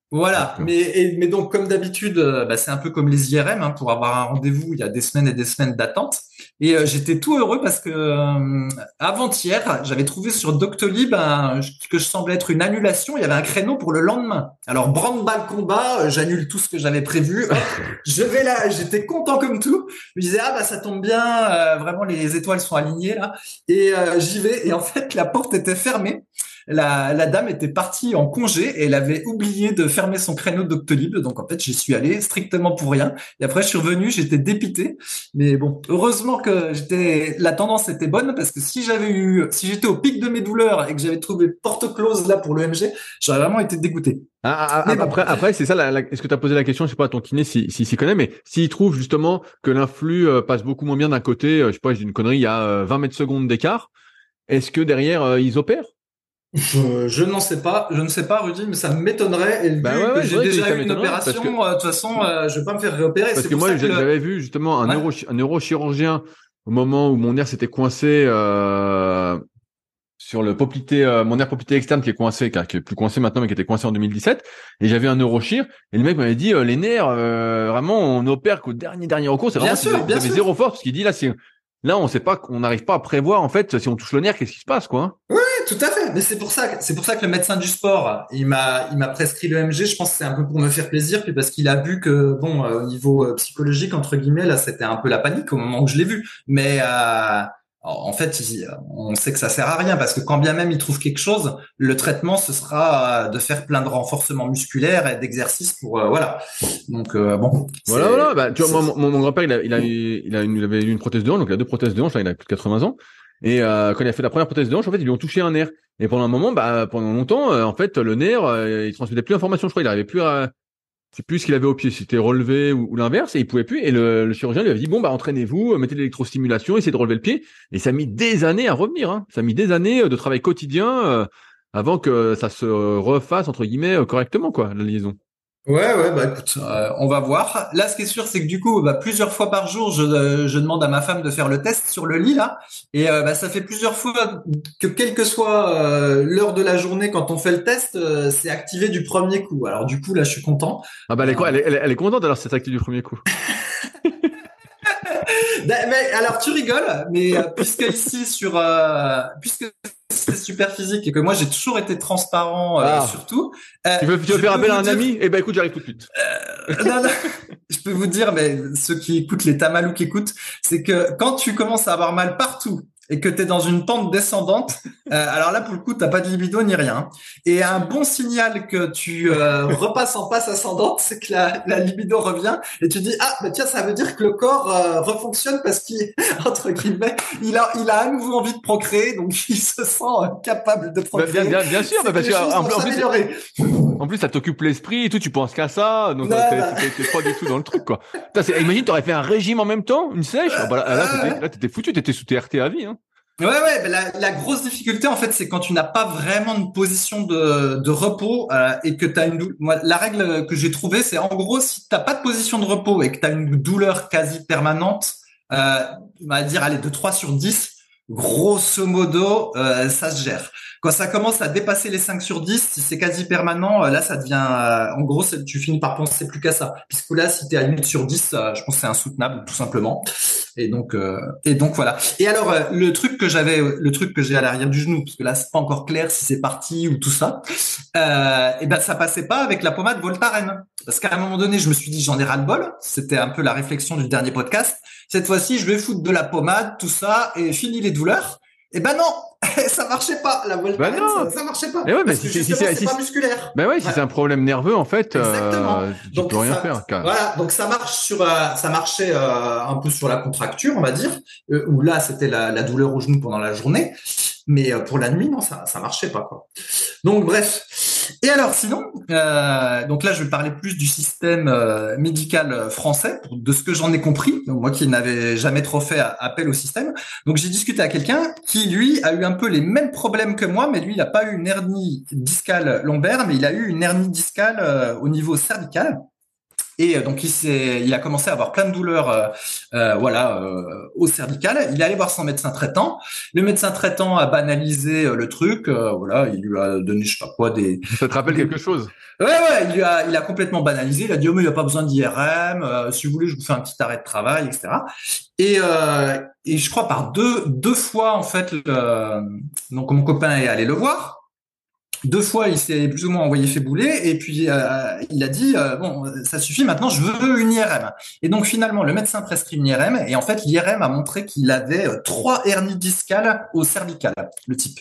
Voilà, mais, mais donc comme d'habitude, euh, bah, c'est un peu comme les IRM, hein, pour avoir un rendez-vous, il y a des semaines et des semaines d'attente. Et euh, j'étais tout heureux parce que euh, avant-hier, j'avais trouvé sur Doctolib que je semblais être une annulation. Il y avait un créneau pour le lendemain. Alors branle-balle combat, j'annule tout ce que j'avais prévu. je vais là, j'étais content comme tout. Je me disais ah bah ça tombe bien, vraiment les étoiles sont alignées là. Et j'y vais. Et en fait la porte était fermée. La, la dame était partie en congé et elle avait oublié de fermer son créneau Doctolib. Donc en fait, j'y suis allé strictement pour rien. Et après, je suis revenu, j'étais dépité. Mais bon, heureusement que j'étais, la tendance était bonne parce que si j'avais eu, si j'étais au pic de mes douleurs et que j'avais trouvé porte close là pour l'EMG, j'aurais vraiment été dégoûté. Ah, ah, ah après, après c'est ça. Est-ce que tu as posé la question, je sais pas, à ton kiné s'il si, s'y connaît, mais s'il trouve justement que l'influx euh, passe beaucoup moins bien d'un côté, euh, je sais pas, j'ai une connerie, il y a 20 euh, mètres secondes d'écart, est-ce que derrière ils opèrent? Je, n'en sais pas, je ne sais pas, Rudy, mais ça m'étonnerait. Et bah j'ai déjà eu une opération, de toute façon, je vais pas me faire réopérer. Parce que moi, j'avais vu justement un, neuro, un neurochirurgien au moment où mon nerf s'était coincé euh, sur le poplité, euh, mon nerf poplité externe qui est coincé, qui est plus coincé maintenant, mais qui était coincé en 2017. Et j'avais un neurochir. Et le mec m'avait dit, euh, les nerfs, euh, vraiment, on opère qu'au dernier dernier recours. C'est vraiment, sûr, vous avez zéro force, parce qu'il dit là, c'est là, on sait pas, on n'arrive pas à prévoir en fait si on touche le nerf, qu'est-ce qui se passe, quoi. Hein? Oui, tout à fait. Mais c'est pour ça, c'est pour ça que le médecin du sport, il m'a, il m'a prescrit le MG. Je pense que c'est un peu pour me faire plaisir, puis parce qu'il a vu que bon, au niveau psychologique entre guillemets, là, c'était un peu la panique au moment où je l'ai vu. Mais en fait, on sait que ça sert à rien parce que quand bien même il trouve quelque chose, le traitement ce sera euh, de faire plein de renforcements musculaires et d'exercices pour euh, voilà. Donc euh, bon. Voilà voilà. Bah, tu vois, mon, mon, grand-père il a il a il a une, avait une prothèse de hanche donc il a deux prothèses de hanche là il a plus de 80 ans et quand il a fait la première prothèse de hanche en fait ils lui ont touché un nerf et pendant un moment bah pendant longtemps en fait le nerf il transmettait plus d'informations je crois il arrivait plus à c'est plus ce qu'il avait au pied, c'était relevé ou, l'inverse, et il pouvait plus. Et le, chirurgien lui avait dit bon bah entraînez-vous, mettez de l'électrostimulation, essayez de relever le pied. Et ça a mis des années à revenir. Hein. Ça a mis des années euh, de travail quotidien euh, avant que ça se refasse entre guillemets euh, correctement quoi la liaison. Ouais, ouais, bah écoute, euh, on va voir. Là, ce qui est sûr, c'est que du coup, bah, plusieurs fois par jour, je, euh, je, demande à ma femme de faire le test sur le lit là, et euh, bah, ça fait plusieurs fois que quelle que soit l'heure de la journée quand on fait le test, c'est activé du premier coup. Alors du coup, là, je suis content. Ah bah elle est quoi? Elle, est, elle est contente alors c'est activé du premier coup. Ben, mais alors tu rigoles, mais puisque ici sur puisque c'est super physique et que moi j'ai toujours été transparent euh, ah. surtout. Euh, tu veux, tu veux faire appel à un ami? Eh ben écoute, j'arrive tout de suite. Euh, non, non, je peux vous dire, mais ceux qui écoutent les tamalous qui écoutent, c'est que quand tu commences à avoir mal partout et que tu es dans une pente descendante, euh, alors là, pour le coup, tu pas de libido ni rien. Et un bon signal que tu euh, repasses en passe ascendante, c'est que la, la, libido revient et tu dis, ah, bah tiens, ça veut dire que le corps euh, refonctionne parce qu'il, entre guillemets, il a, il a à nouveau envie de procréer, donc il se sent capable de procréer. Bien, bien, bien sûr, mais parce que, en, plus, en plus, ça t'occupe l'esprit et tout, tu penses qu'à ça, donc tu pas du tout dans le truc, quoi. imagine, t'aurais fait un régime en même temps, une sèche, ah, bah, là, t'étais foutu, t'étais sous TRT à vie, hein. Ouais, ouais. La, grosse difficulté, en fait, c'est quand tu n'as pas vraiment une position de, de repos euh, et que tu as une douleur. La règle que j'ai trouvée, c'est en gros, si t'as pas de position de repos et que tu as une douleur quasi permanente, euh, on va dire, allez, de 3 sur 10, grosso modo, euh, ça se gère. Quand ça commence à dépasser les 5 sur 10, si c'est quasi permanent, euh, là, ça devient, euh, en gros, tu finis par penser plus qu'à ça. Puisque là, si tu es à 8 sur 10, euh, je pense que c'est insoutenable, tout simplement. Et donc, et donc voilà. Et alors, le truc que j'avais, le truc que j'ai à l'arrière du genou, parce que là, c'est pas encore clair si c'est parti ou tout ça, et ben, ça passait pas avec la pommade Voltaren. Parce qu'à un moment donné, je me suis dit, j'en ai ras le bol. C'était un peu la réflexion du dernier podcast. Cette fois-ci, je vais foutre de la pommade, tout ça, et fini les douleurs. Eh ben non, ça marchait pas. La Voltaren, bah ça, ça, marchait pas. Mais ouais, mais si, si, c'est pas musculaire. Ben ouais, si c'est un problème nerveux, en fait, euh, tu donc peux rien faire. Voilà, donc ça marche sur, euh, ça marchait euh, un peu sur la contracture, on va dire, euh, où là c'était la, la, douleur au genou pendant la journée, mais pour la nuit, non, ça, ça marchait pas. Quoi. Donc bref. Et alors sinon, euh, donc là je vais parler plus du système euh, médical français, de ce que j'en ai compris, moi qui n'avais jamais trop fait appel au système. Donc j'ai discuté à quelqu'un qui lui a eu un peu les mêmes problèmes que moi, mais lui il n'a pas eu une hernie discale lombaire, mais il a eu une hernie discale euh, au niveau cervical. Et euh, donc il s'est, il a commencé à avoir plein de douleurs, euh, euh, voilà, euh, au cervical. Il est allé voir son médecin traitant. Le médecin traitant a banalisé euh, le truc. voilà, il lui a donné, je sais pas quoi, des. Ça te rappelle quelque chose? Ouais, ouais. Il lui a, il a complètement banalisé. Il a dit, oh mais il n'y a pas besoin d'IRM. si vous voulez, je vous fais un petit arrêt de travail, etc. Et, et je crois par deux, deux fois en fait, donc mon copain est allé le voir. Deux fois, il s'est plus ou moins envoyé fait bouler et puis euh, il a dit euh, bon, ça suffit. Maintenant, je veux une IRM. Et donc finalement, le médecin prescrit une IRM et en fait, l'IRM a montré qu'il avait euh, trois hernies discales au cervical, le type.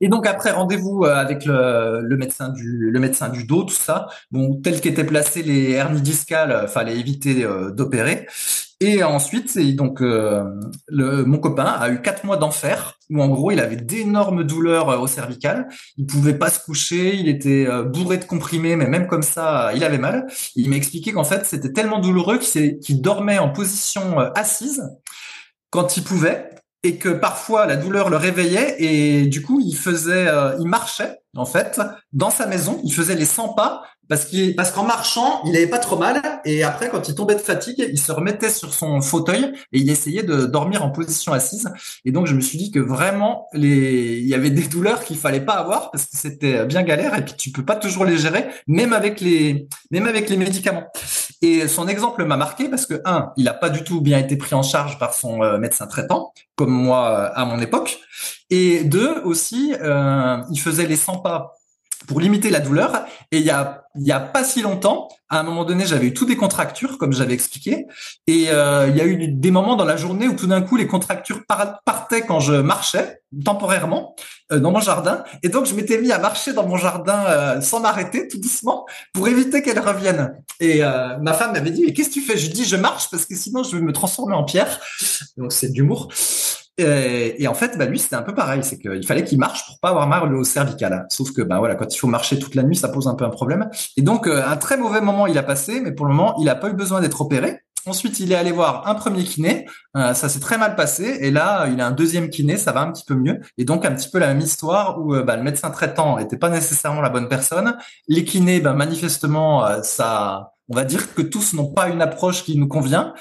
Et donc après rendez-vous euh, avec le, médecin du le médecin du dos, tout ça. Bon, tel qu'étaient placées les hernies discales, fallait éviter d'opérer. Et ensuite, donc le, mon copain a eu quatre mois d'enfer où en gros il avait d'énormes douleurs au cervical. Il pouvait pas se coucher, il était bourré de comprimés, mais même comme ça, il avait mal. Il m'a expliqué qu'en fait c'était tellement douloureux qu'il dormait en position assise quand il pouvait et que parfois la douleur le réveillait et du coup il faisait, euh, il marchait en fait dans sa maison, il faisait les 100 pas parce qu'il parce qu'en marchant il avait pas trop mal et après quand il tombait de fatigue il se remettait sur son fauteuil et il essayait de dormir en position assise. Et donc je me suis dit que vraiment les il y avait des douleurs qu'il fallait pas avoir parce que c'était bien galère et puis tu peux pas toujours les gérer même avec les même avec les médicaments et son exemple m'a marqué parce que un il a pas du tout bien été pris en charge par son euh, médecin traitant comme moi euh, à mon époque. Et deux, aussi, euh, il faisait les 100 pas pour limiter la douleur. Et il y a, y a pas si longtemps, à un moment donné, j'avais eu tout des contractures, comme j'avais expliqué. Et euh, il y a eu des moments dans la journée où tout d'un coup, les contractures partaient quand je marchais, temporairement, euh, dans mon jardin. Et donc, je m'étais mis à marcher dans mon jardin euh, sans m'arrêter, tout doucement, pour éviter qu'elles reviennent. Et ma femme m'avait dit, mais qu'est-ce que tu fais Je dis, je marche parce que sinon, je vais me transformer en pierre. Donc, c'est de l'humour. Et, en fait, bah, lui, c'était un peu pareil. C'est qu'il fallait qu'il marche pour pas avoir mal au cervical. Sauf que, bah, voilà, quand il faut marcher toute la nuit, ça pose un peu un problème. Et donc, euh, un très mauvais moment, il a passé, mais pour le moment, il a pas eu besoin d'être opéré. Ensuite, il est allé voir un premier kiné. Euh, ça s'est très mal passé. Et là, il a un deuxième kiné. Ça va un petit peu mieux. Et donc, un petit peu la même histoire où euh, bah, le médecin traitant était pas nécessairement la bonne personne. Les kinés, bah, manifestement, ça, on va dire que tous n'ont pas une approche qui nous convient.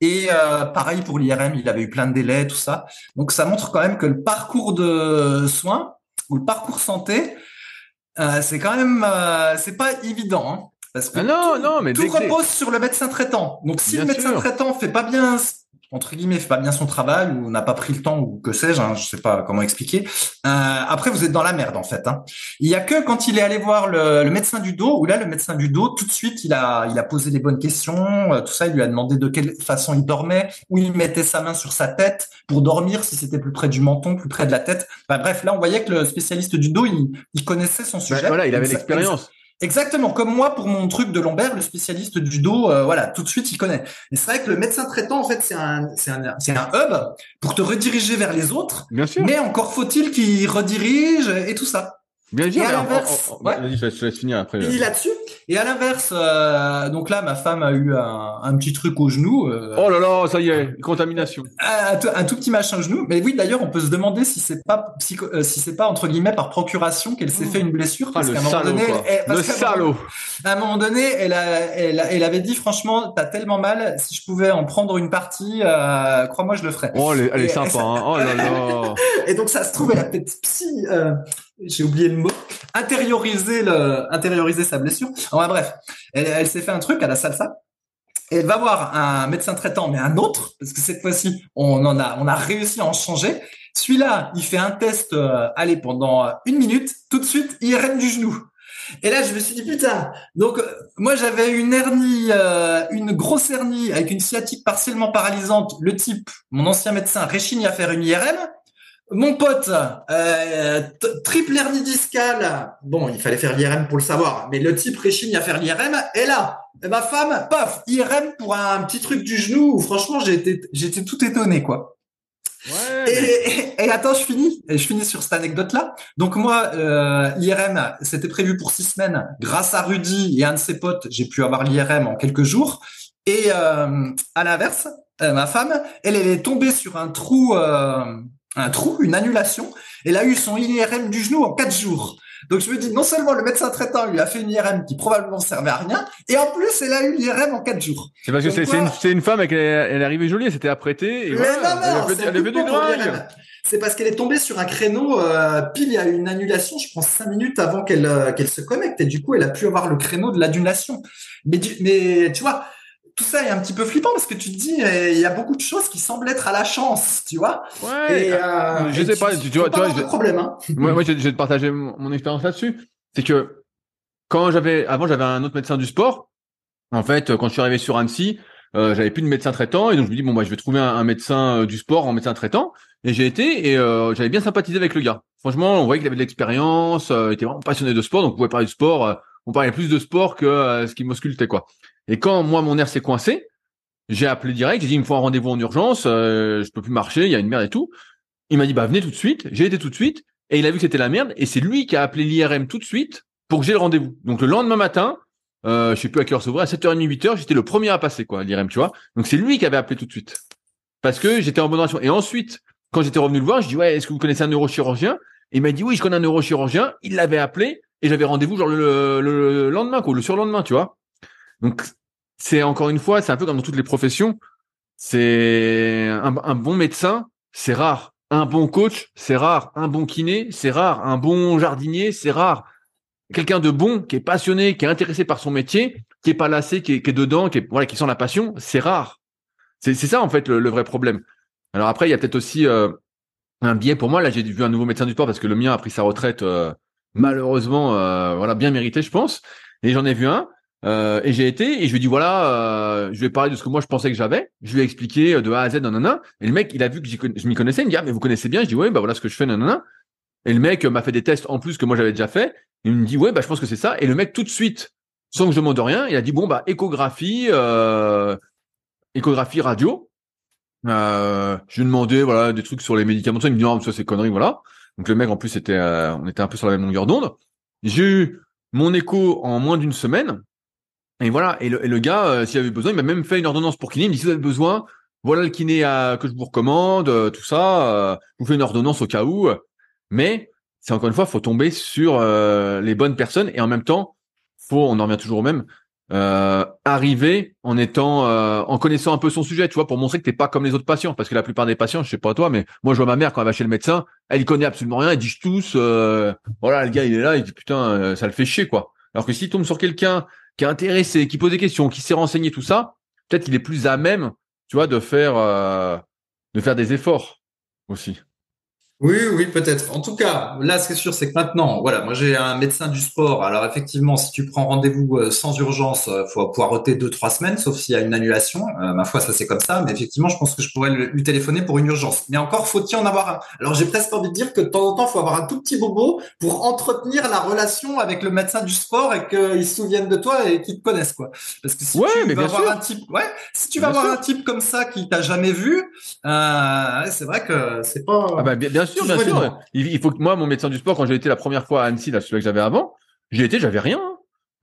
Et euh, pareil pour l'IRM, il avait eu plein de délais, tout ça. Donc ça montre quand même que le parcours de soins ou le parcours santé, euh, c'est quand même, euh, c'est pas évident. Hein, parce que ah non, tout, non, mais tout repose sur le médecin traitant. Donc si le médecin traitant fait pas bien entre guillemets fait pas bien son travail ou n'a pas pris le temps ou que sais-je, hein, je sais pas comment expliquer. Euh, après, vous êtes dans la merde en fait. Hein. Il y a que quand il est allé voir le, le, médecin du dos où là, le médecin du dos, tout de suite, il a, il a posé les bonnes questions, euh, tout ça. Il lui a demandé de quelle façon il dormait, où il mettait sa main sur sa tête pour dormir, si c'était plus près du menton, plus près de la tête. bref, là, on voyait que le spécialiste du dos, il, il connaissait son sujet. voilà, il avait l'expérience. Exactement, comme moi pour mon truc de lombaire, le spécialiste du dos, euh, voilà, tout de suite il connaît. Et c'est vrai que le médecin traitant, en fait, c'est un, c'est un, c'est un hub pour te rediriger vers les autres. Bien sûr. Mais encore faut-il qu'il redirige et tout ça. Bien sûr. Et à l'inverse, vas-y, je laisse finir après. Il là-dessus. Et à l'inverse, euh, donc là, ma femme a eu un, un petit truc au genou. Euh, oh là là, ça y est, contamination. Un, un, tout petit machin au genou. Mais oui, d'ailleurs, on peut se demander si c'est pas psycho, euh, si c'est pas entre guillemets par procuration qu'elle s'est fait une blessure. Parce ah, qu'à un moment donné, elle, le salaud. À un moment donné, elle, a, elle, elle avait dit franchement, t'as tellement mal, si je pouvais en prendre une partie, euh, crois-moi, je le ferais. Oh, elle, elle est sympa. hein. Oh là là. Et donc ça se trouve, elle a peut-être psy. Euh, j'ai oublié le mot, intérioriser le, intérioriser sa blessure. Enfin, bref, elle, s'est fait un truc à la salsa. Elle va voir un médecin traitant, mais un autre, parce que cette fois-ci, on en a, on a réussi à en changer. Celui-là, il fait un test, euh, allez, pendant une minute, tout de suite, IRM du genou. Et là, je me suis dit putain. Donc euh, moi, j'avais une hernie, euh, une grosse hernie avec une sciatique partiellement paralysante. Le type, mon ancien médecin, réchigne à faire une IRM. Mon pote, euh, triple hernie discale. Bon, il fallait faire l'IRM pour le savoir, mais le type réchigne à faire l'IRM. Et là, ma femme, paf, IRM pour un petit truc du genou. franchement, j'étais, j'étais tout étonné, quoi. Ouais, et, et, attends, je finis. Et je finis sur cette anecdote-là. Donc moi, euh, l'IRM, c'était prévu pour six semaines. Grâce à Rudy et un de ses potes, j'ai pu avoir l'IRM en quelques jours. Et euh, à l'inverse, euh, ma femme, elle, elle est tombée sur un trou. Un trou, une annulation. Elle a eu son IRM du genou en quatre jours. Donc je me dis, non seulement le médecin traitant lui a fait une IRM qui probablement servait à rien, et en plus elle a eu l'IRM en quatre jours. C'est parce que c'est une, une, femme, elle, elle est arrivée jolie, elle s'était apprêtée. Et Mais non, non, elle du C'est parce qu'elle est tombée sur un créneau, euh, pile il y a une annulation, je pense cinq minutes avant qu'elle euh, qu'elle se connecte, et du coup elle a pu avoir le créneau de l'annulation. Mais, mais tu vois, tout ça est un petit peu flippant parce que tu te dis il y a beaucoup de choses qui semblent être à la chance, tu vois. Ouais. Et, euh, je sais pas, tu, vois, tu vois, je, problème. Hein. moi, moi, je, vais te partager mon, expérience là-dessus. C'est que quand j'avais, avant, j'avais un autre médecin du sport. En fait, quand je suis arrivé sur Annecy, euh, j'avais plus de médecin traitant et donc je me dis bon bah je vais trouver un, médecin du sport en médecin traitant et j'ai été et j'avais bien sympathisé avec le gars. Franchement, on voyait qu'il avait de l'expérience, il était vraiment passionné de sport, donc on pouvait parler de sport. on parlait plus de sport que ce qui m'auscultait quoi. Et quand moi mon nerf s'est coincé, j'ai appelé direct, j'ai dit il me faut un rendez-vous en urgence, je peux plus marcher, il y a une merde et tout. Il m'a dit bah venez tout de suite. J'ai été tout de suite et il a vu que c'était la merde et c'est lui qui a appelé l'IRM tout de suite pour que j'ai le rendez-vous. Donc le lendemain matin, euh, je sais plus à quelle heure à 7h30, 8h, j'étais le premier à passer quoi, l'IRM, tu vois. Donc c'est lui qui avait appelé tout de suite parce que j'étais en bonne relation. Et ensuite, quand j'étais revenu le voir, je dis ouais, est-ce que vous connaissez un neurochirurgien? Il m'a dit oui, je connais un neurochirurgien. Il l'avait appelé et j'avais rendez-vous genre le, le, lendemain quoi, le surlendemain, tu vois. Donc c'est encore une fois, c'est un peu comme dans toutes les professions. C'est un, bon médecin, c'est rare. Un bon coach, c'est rare. Un bon kiné, c'est rare. Un bon jardinier, c'est rare. Quelqu'un de bon, qui est passionné, qui est intéressé par son métier, qui est pas lassé, qui est, dedans, qui voilà, qui sent la passion, c'est rare. C'est ça en fait le, vrai problème. Alors après, il y a peut-être aussi euh, un biais pour moi. Là, j'ai vu un nouveau médecin du sport parce que le mien a pris sa retraite euh, malheureusement, euh, voilà, bien mérité, je pense. Et j'en ai vu un. Euh, et j'ai été et je lui ai dit voilà, euh, je vais parler de ce que moi je pensais que j'avais. Je lui ai expliqué euh, de A à Z, nanana. Et le mec, il a vu que je m'y connaissais. Il me dit ah mais vous connaissez bien. Je dis ouais bah voilà ce que je fais, nanana. Et le mec m'a fait des tests en plus que moi j'avais déjà fait. Il me dit ouais bah je pense que c'est ça. Et le mec tout de suite, sans que je demande rien, il a dit bon bah échographie, euh, échographie radio. Euh, je lui ai demandé voilà des trucs sur les médicaments. Il me dit non ça c'est connerie voilà. Donc le mec en plus était, on était un peu sur la même longueur d'onde. J'ai eu mon écho en moins d'une semaine. Et voilà, et le, gars, euh, s'il avait besoin, il m'a même fait une ordonnance pour kiné. Il me dit si vous avez besoin, voilà le kiné à, que je vous recommande, euh, tout ça. Euh, je vous fais une ordonnance au cas où. Mais c'est encore une fois, faut tomber sur les bonnes personnes et en même temps, faut, on en revient toujours au même, arriver en étant, en connaissant un peu son sujet, tu vois, pour montrer que t'es pas comme les autres patients. Parce que la plupart des patients, je sais pas toi, mais moi je vois ma mère quand elle va chez le médecin, elle y connaît absolument rien, elle dit tous, voilà, le gars il est là, il dit putain, ça le fait chier quoi. Alors que s'il tombe sur quelqu'un qui est intéressé, qui pose des questions, qui s'est renseigné tout ça, peut-être qu'il est plus à même, tu vois, de faire euh, de faire des efforts aussi. Oui, oui, peut-être. En tout cas, là, ce qui est sûr, c'est que maintenant, voilà, moi j'ai un médecin du sport. Alors effectivement, si tu prends rendez-vous euh, sans urgence, euh, faut poireauter deux trois semaines, sauf s'il y a une annulation. Euh, ma foi, ça c'est comme ça. Mais effectivement, je pense que je pourrais lui téléphoner pour une urgence. Mais encore faut-il en avoir un? Alors j'ai presque envie de dire que de temps en temps, faut avoir un tout petit bobo pour entretenir la relation avec le médecin du sport et qu'il se souvienne de toi et qu'il te connaisse quoi. Parce que si tu vas avoir un type, ouais, si tu vas avoir un type comme ça qui t'a jamais vu, euh, c'est vrai que c'est pas. Ah bah, bien, sûr, bien sûr. Il, faut que moi, mon médecin du sport, quand j'ai été la première fois à Annecy, là, celui que j'avais avant, j'y étais, j'avais rien. Hein.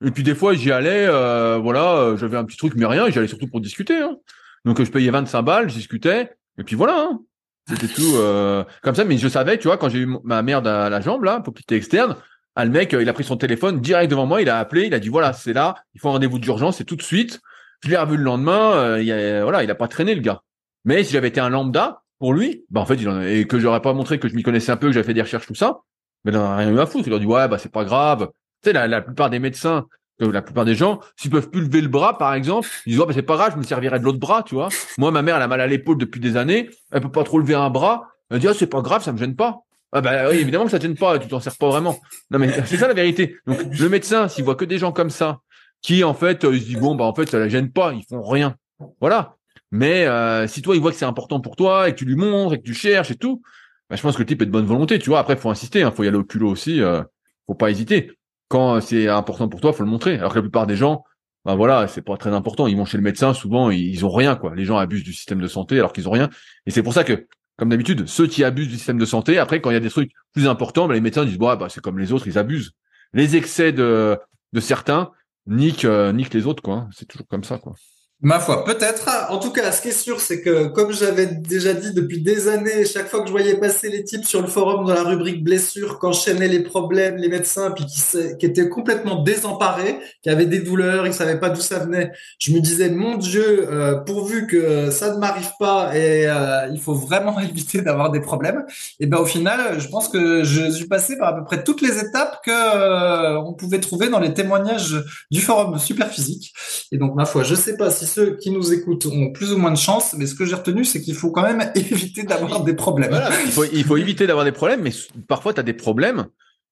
Et puis des fois, j'y allais, euh, voilà, euh, j'avais un petit truc, mais rien, et j'allais surtout pour discuter. Hein. Donc je payais 25 balles, je discutais, et puis voilà. Hein. C'était tout euh, comme ça, mais je savais, tu vois, quand j'ai eu ma merde à la jambe, là, pour quitter externe, ah, le mec, il a pris son téléphone direct devant moi, il a appelé, il a dit voilà, c'est là, il faut un rendez-vous d'urgence, c'est tout de suite. Je l'ai revu le lendemain, il a, voilà, il a pas traîné le gars. Mais si j'avais été un lambda, pour lui, bah en fait, il en et que j'aurais pas montré que je m'y connaissais un peu, que j'avais fait des recherches tout ça, mais il n'en a rien eu à foutre. Il leur dit ouais bah c'est pas grave. Tu sais la, la plupart des médecins, la plupart des gens, s'ils peuvent plus lever le bras par exemple, ils disent ouais bah c'est pas grave, je me servirais de l'autre bras, tu vois. Moi ma mère elle a mal à l'épaule depuis des années, elle peut pas trop lever un bras, elle dit ah c'est pas grave, ça me gêne pas. Ah bah oui, évidemment que ça te gêne pas, tu t'en sers pas vraiment. Non mais c'est ça la vérité. Donc le médecin, s'il voit que des gens comme ça, qui en fait, euh, il se dit bon bah en fait ça la gêne pas, ils font rien. Voilà. Mais euh, si toi, il voit que c'est important pour toi et que tu lui montres et que tu cherches et tout, bah, je pense que le type est de bonne volonté. Tu vois, après, faut insister, hein, faut y aller au culot aussi. Euh, faut pas hésiter. Quand c'est important pour toi, faut le montrer. Alors que la plupart des gens, bah voilà, c'est pas très important. Ils vont chez le médecin, souvent ils ont rien quoi. Les gens abusent du système de santé alors qu'ils ont rien. Et c'est pour ça que, comme d'habitude, ceux qui abusent du système de santé, après quand il y a des trucs plus importants, bah, les médecins disent bah, c'est comme les autres, ils abusent. Les excès de de certains niquent euh, niquent les autres quoi. Hein. C'est toujours comme ça quoi. Ma foi, peut-être. En tout cas, ce qui est sûr, c'est que, comme j'avais déjà dit depuis des années, chaque fois que je voyais passer les types sur le forum dans la rubrique blessure, qu'enchaînaient les problèmes, les médecins, puis qui, étaient complètement désemparés, qui avaient des douleurs, ils savaient pas d'où ça venait, je me disais, mon Dieu, euh, pourvu que ça ne m'arrive pas, et euh, il faut vraiment éviter d'avoir des problèmes. Et ben au final, je pense que je suis passé par à peu près toutes les étapes que euh, on pouvait trouver dans les témoignages du forum Superphysique. Et donc, ma foi, je sais pas si ceux qui nous écoutent ont plus ou moins de chance, mais ce que j'ai retenu, c'est qu'il faut quand même éviter d'avoir des problèmes. il, faut, il faut éviter d'avoir des problèmes, mais parfois tu as des problèmes,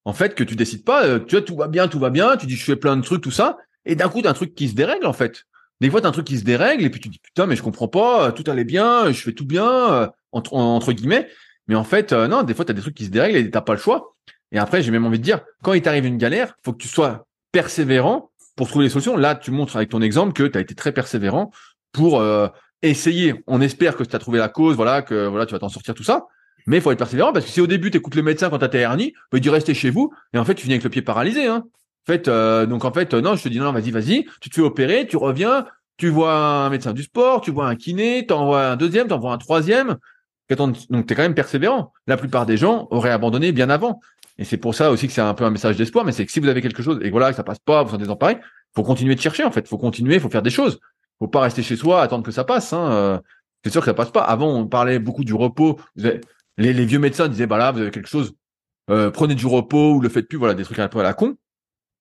en fait, que tu décides pas. Euh, tu vois, tout va bien, tout va bien, tu dis je fais plein de trucs, tout ça, et d'un coup, tu as un truc qui se dérègle, en fait. des fois, t'as un truc qui se dérègle et puis tu te dis putain, mais je comprends pas, tout allait bien, je fais tout bien entre, entre guillemets. Mais en fait, non, des fois, t'as des trucs qui se dérèglent et t'as pas le choix. Et après, j'ai même envie de dire, quand il t'arrive une galère, faut que tu sois persévérant pour trouver les solutions. Là, tu montres avec ton exemple que tu as été très persévérant pour essayer. On espère que tu as trouvé la cause, voilà, que voilà, tu vas t'en sortir tout ça. Mais il faut être persévérant parce que si au début tu le médecin quand tu as tes hernies, bah, il dit restez chez vous et en fait tu viens avec le pied paralysé. Hein. En euh, donc en fait non, je te dis non, vas-y, vas-y, tu te fais opérer, tu reviens, tu vois un médecin du sport, tu vois un kiné, tu envoies un deuxième, tu envoies un troisième. Donc tu es quand même persévérant. La plupart des gens auraient abandonné bien avant. Et c'est pour ça aussi que c'est un peu un message d'espoir, mais c'est que si vous avez quelque chose et voilà que ça passe pas, vous sentez il faut continuer de chercher en fait, faut continuer, faut faire des choses. Faut pas rester chez soi, attendre que ça passe. Hein. Euh, c'est sûr que ça passe pas. Avant, on parlait beaucoup du repos. Les, vieux médecins disaient, bah là, vous avez quelque chose, euh, prenez du repos ou le faites plus, voilà, des trucs un peu à la con.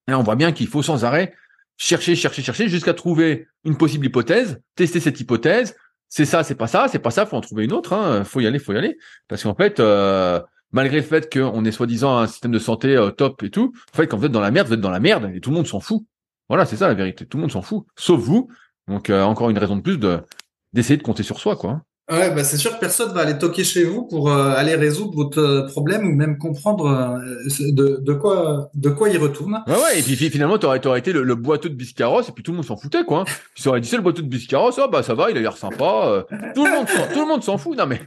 Et on voit bien qu'il faut sans arrêt chercher, chercher, chercher jusqu'à trouver une possible hypothèse, tester cette hypothèse. C'est ça, c'est pas ça, c'est pas ça, faut en trouver une autre. Hein. Faut y aller, faut y aller. Parce qu'en fait, euh, malgré le fait qu'on est soi-disant un système de santé euh, top et tout, en fait, quand vous êtes dans la merde, vous êtes dans la merde et tout le monde s'en fout. Voilà, c'est ça la vérité. Tout le monde s'en fout, sauf vous. Donc encore une raison de plus de d'essayer de compter sur soi, quoi. Ouais, bah c'est sûr que personne va aller toquer chez vous pour euh, aller résoudre votre euh, problème ou même comprendre euh, de, de, quoi de quoi il retourne. Ouais, ouais, et puis finalement, tu aurais été le, le, boiteux de Biscarros et puis tout le monde s'en foutait, quoi. Tu aurais dit c'est le boiteux de Biscarros, ah bah ça va, il a l'air sympa. tout le monde, tout le monde s'en fout. Non mais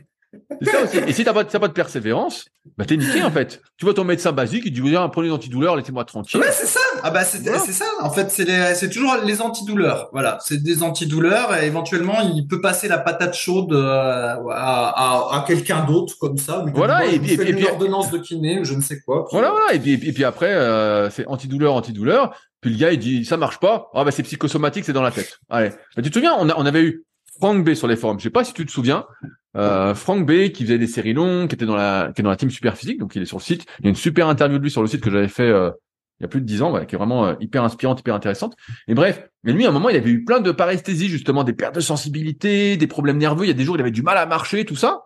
et si t'as pas, pas de persévérance, bah t'es niqué en fait. Tu vois ton médecin basique, il dit viens prenez des antidouleurs, laissez-moi tranquille. Ouais c'est ça. Ah bah c'est ça. En fait c'est toujours les antidouleurs. Voilà, c'est des antidouleurs et éventuellement il peut passer la patate chaude euh, à, à, quelqu'un d'autre comme ça. Voilà et, puis, et, puis ordonnance de kiné ou je ne sais quoi. Voilà voilà et puis et puis, après euh, c'est antidouleur antidouleur. Puis le gars il dit ça marche pas. Ah bah c'est psychosomatique, c'est dans la tête. Allez. Bah, tu te souviens on, a, on avait eu Franck B sur les forums. Je sais pas si tu te souviens. Euh, Franck B qui faisait des séries longues, qui était dans la qui est dans la team super physique, donc il est sur le site. Il y a une super interview de lui sur le site que j'avais fait euh, il y a plus de dix ans, qui est vraiment euh, hyper inspirante, hyper intéressante. Et bref, mais lui à un moment il avait eu plein de paresthésie justement, des pertes de sensibilité, des problèmes nerveux. Il y a des jours il avait du mal à marcher, tout ça.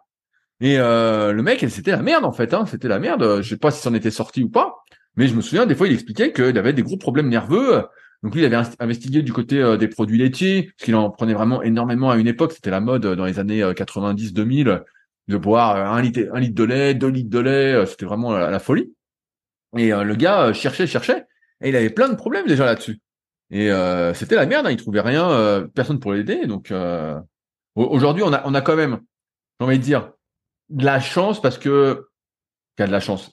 Et euh, le mec, c'était la merde en fait. Hein, c'était la merde. Je sais pas si c'en était sorti ou pas, mais je me souviens des fois il expliquait qu'il avait des gros problèmes nerveux. Donc lui, il avait investigué du côté euh, des produits laitiers, parce qu'il en prenait vraiment énormément à une époque. C'était la mode euh, dans les années 90-2000 euh, de boire un litre, un litre de lait, deux litres de lait. C'était vraiment la, folie. Et le gars cherchait, cherchait, et il avait plein de problèmes déjà là-dessus. Et c'était la merde. Hein, il trouvait rien, personne pour l'aider. Donc aujourd'hui, on a, on a quand même, j'ai envie de dire, de la chance parce que qui a de la chance.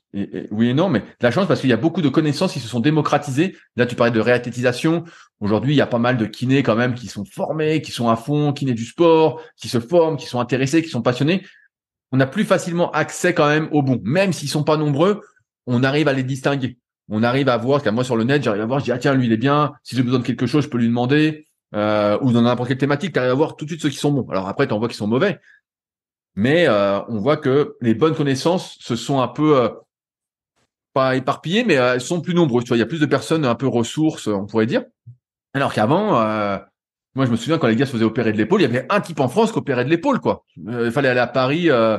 Oui et non, mais de la chance parce qu'il y a beaucoup de connaissances qui se sont démocratisées. Là, tu parlais de réathlétisation. Aujourd'hui, il y a pas mal de kinés quand même qui sont formés, qui sont à fond, kinés du sport, qui se forment, qui sont intéressés, qui sont passionnés. On a plus facilement accès quand même au bon. Même s'ils sont pas nombreux, on arrive à les distinguer. On arrive à voir, moi sur le net, j'arrive à voir, je dis, ah tiens, lui, il est bien. Si j'ai besoin de quelque chose, je peux lui demander. Euh, ou dans n'importe quelle thématique, tu arrives à voir tout de suite ceux qui sont bons. Alors après, tu en vois qui sont mauvais mais euh, on voit que les bonnes connaissances se sont un peu euh, pas éparpillées, mais euh, elles sont plus nombreuses. Tu vois, il y a plus de personnes un peu ressources, on pourrait dire. Alors qu'avant, moi je me souviens quand les gars se faisaient opérer de l'épaule, il y avait un type en France qui opérait de l'épaule, quoi. il fallait aller à Paris. Euh,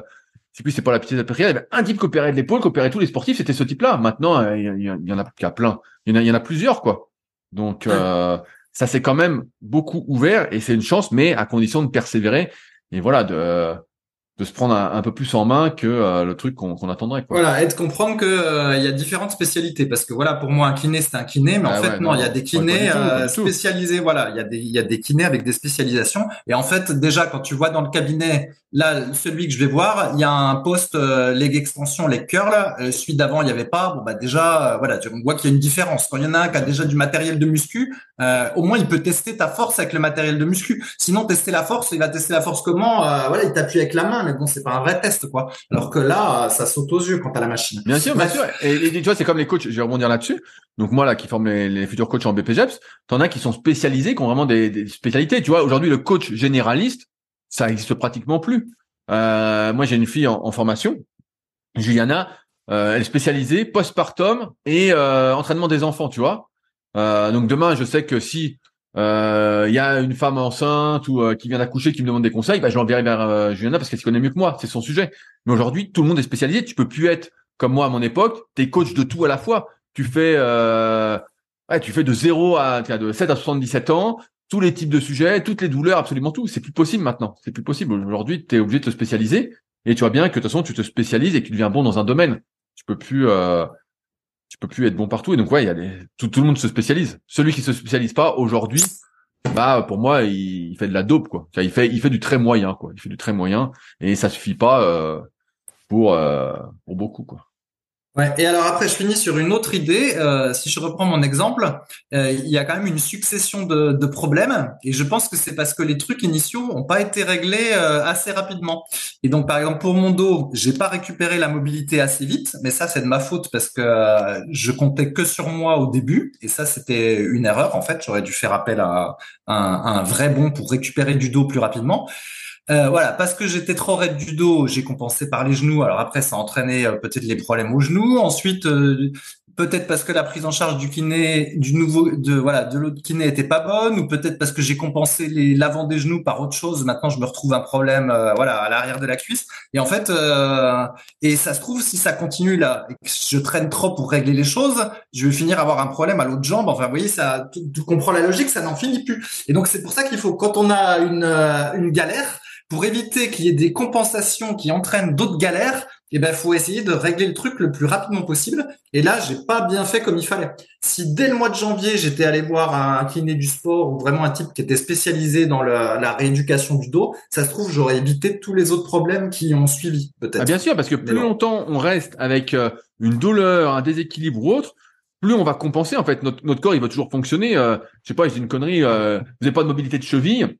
c'est plus c'est pas la petite de il y avait un type qui opérait de l'épaule, qui opérait tous les sportifs, c'était ce type-là. Maintenant, il y, en a qu'à plein. Il y en a, il y en a plusieurs, quoi. Donc ça s'est quand même beaucoup ouvert et c'est une chance, mais à condition de persévérer et voilà de de se prendre un, peu plus en main que euh, le truc qu'on attendrait. Quoi. Voilà, et de comprendre que euh, il y a différentes spécialités parce que voilà, pour moi un kiné c'est un kiné, mais en ah fait non, il y a des kinés euh, spécialisés. Voilà, il y a des il y a des kinés avec des spécialisations. Et en fait déjà quand tu vois dans le cabinet là celui que je vais voir, il y a un poste leg extension, leg curl. celui d'avant il y avait pas. Bon bah déjà voilà, on voit qu'il y a une différence. Quand il y en a un qui a déjà du matériel de muscu, au moins il peut tester ta force avec le matériel de muscu. Sinon tester la force, il va tester la force comment Voilà, il t'appuie avec la main mais bon, c'est pas un vrai test, quoi. Alors que là, ça saute aux yeux quand à la machine. Bien sûr, bien sûr. Et, tu vois, c'est comme les coachs, je vais rebondir là-dessus. Donc moi, là, qui forme les, futurs coachs en BPGEPS, t'en as qui sont spécialisés, qui ont vraiment des, spécialités. Tu vois, aujourd'hui, le coach généraliste, ça existe pratiquement plus. Euh, moi, j'ai une fille en, formation, Juliana, euh, elle est spécialisée postpartum et euh, entraînement des enfants, tu vois. donc demain, je sais que si euh, il y a une femme enceinte ou euh, qui vient d'accoucher qui me demande des conseils, bah, je l'enverrai vers euh, Juliana parce qu'elle s'y connaît mieux que moi, c'est son sujet. Mais aujourd'hui, tout le monde est spécialisé. Tu peux plus être comme moi à mon époque. T'es coach de tout à la fois. Tu fais, ouais, tu fais de 0 à de 7 à 77 ans. tous les types de sujets, toutes les douleurs, absolument tout. C'est plus possible maintenant. C'est plus possible. Aujourd'hui, tu es obligé de te spécialiser et tu vois bien que de toute façon, tu te spécialises et que tu deviens bon dans un domaine. Tu peux plus, euh, tu peux plus être bon partout. Et donc ouais, il y a des, tout, le monde se spécialise. Celui qui se spécialise pas aujourd'hui, bah pour moi, il, fait de la dope quoi. Il fait, il fait du très moyen quoi. Il fait du très moyen et ça suffit pas euh, pour euh, pour beaucoup quoi. Ouais, et alors après, je finis sur une autre idée. Euh, si je reprends mon exemple, euh, il y a quand même une succession de, de problèmes, et je pense que c'est parce que les trucs initiaux n'ont pas été réglés euh, assez rapidement. Et donc, par exemple, pour mon dos, j'ai pas récupéré la mobilité assez vite, mais ça, c'est de ma faute parce que euh, je comptais que sur moi au début, et ça, c'était une erreur. En fait, j'aurais dû faire appel à un, un vrai bon pour récupérer du dos plus rapidement. Euh, voilà, parce que j'étais trop raide du dos, j'ai compensé par les genoux. Alors après, ça a entraîné euh, peut-être les problèmes aux genoux. Ensuite, euh, peut-être parce que la prise en charge du kiné, du nouveau, de voilà, de l'autre kiné était pas bonne, ou peut-être parce que j'ai compensé l'avant des genoux par autre chose. Maintenant, je me retrouve un problème, voilà, à l'arrière de la cuisse. Et en fait, et ça se trouve, si ça continue là, et que je traîne trop pour régler les choses, je vais finir à avoir un problème à l'autre jambe. Enfin, vous voyez, ça, tu, comprends la logique, ça n'en finit plus. Et donc, c'est pour ça qu'il faut, quand on a une une galère pour éviter qu'il y ait des compensations qui entraînent d'autres galères, eh ben, faut essayer de régler le truc le plus rapidement possible. Et là, j'ai pas bien fait comme il fallait. Si dès le mois de janvier, j'étais allé voir un kiné du sport ou vraiment un type qui était spécialisé dans la rééducation du dos, ça se trouve, j'aurais évité tous les autres problèmes qui ont suivi, peut-être. Ah, bien sûr, parce que plus longtemps on reste avec euh, une douleur, un déséquilibre ou autre, plus on va compenser. En fait, notre, notre corps, il va toujours fonctionner. Euh, je sais pas, j'ai une connerie. Euh, vous n'avez pas de mobilité de cheville